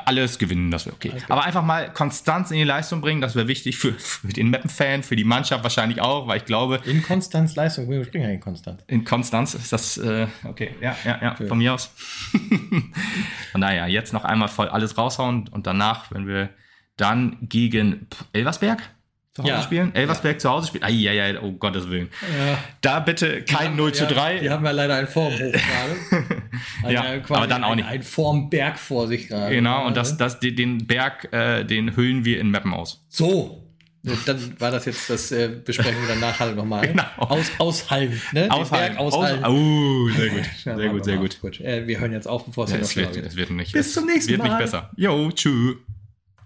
Alles gewinnen, das wäre okay. Aber einfach mal Konstanz in die Leistung bringen, das wäre wichtig für, für den Mappen-Fan, für die Mannschaft wahrscheinlich auch, weil ich glaube, In Konstanz Leistung. Wir springen ja in Konstanz. in Konstanz ist das, äh, okay, ja, ja, ja, von mir aus. Von daher, jetzt noch einmal voll alles raushauen und danach, wenn wir dann gegen Elversberg zu Hause Ja. spielen, Elversberg zu Hause spielen, ai, oh Gottes Willen. Ja. Da bitte kein 0 zu 3. Die haben ja leider einen Formhoch [laughs] gerade. Also Ja, quasi aber dann auch ein- nicht. Ein Formberg vor sich gerade. Genau, und das, das, den- den Berg, äh, den hüllen wir in Mappen aus. So. Dann war das jetzt, das äh, besprechen wir dann nachher nochmal. Genau. Aus, aushalten, ne? Aushalten. Aushalten. Aus, oh, sehr gut. [laughs] Sehr gut, sehr gut. gut. Äh, wir hören jetzt auf, bevor es Ja, wird, wird. es wird nicht. Bis zum nächsten wird Mal. nicht besser. Jo, tschüss.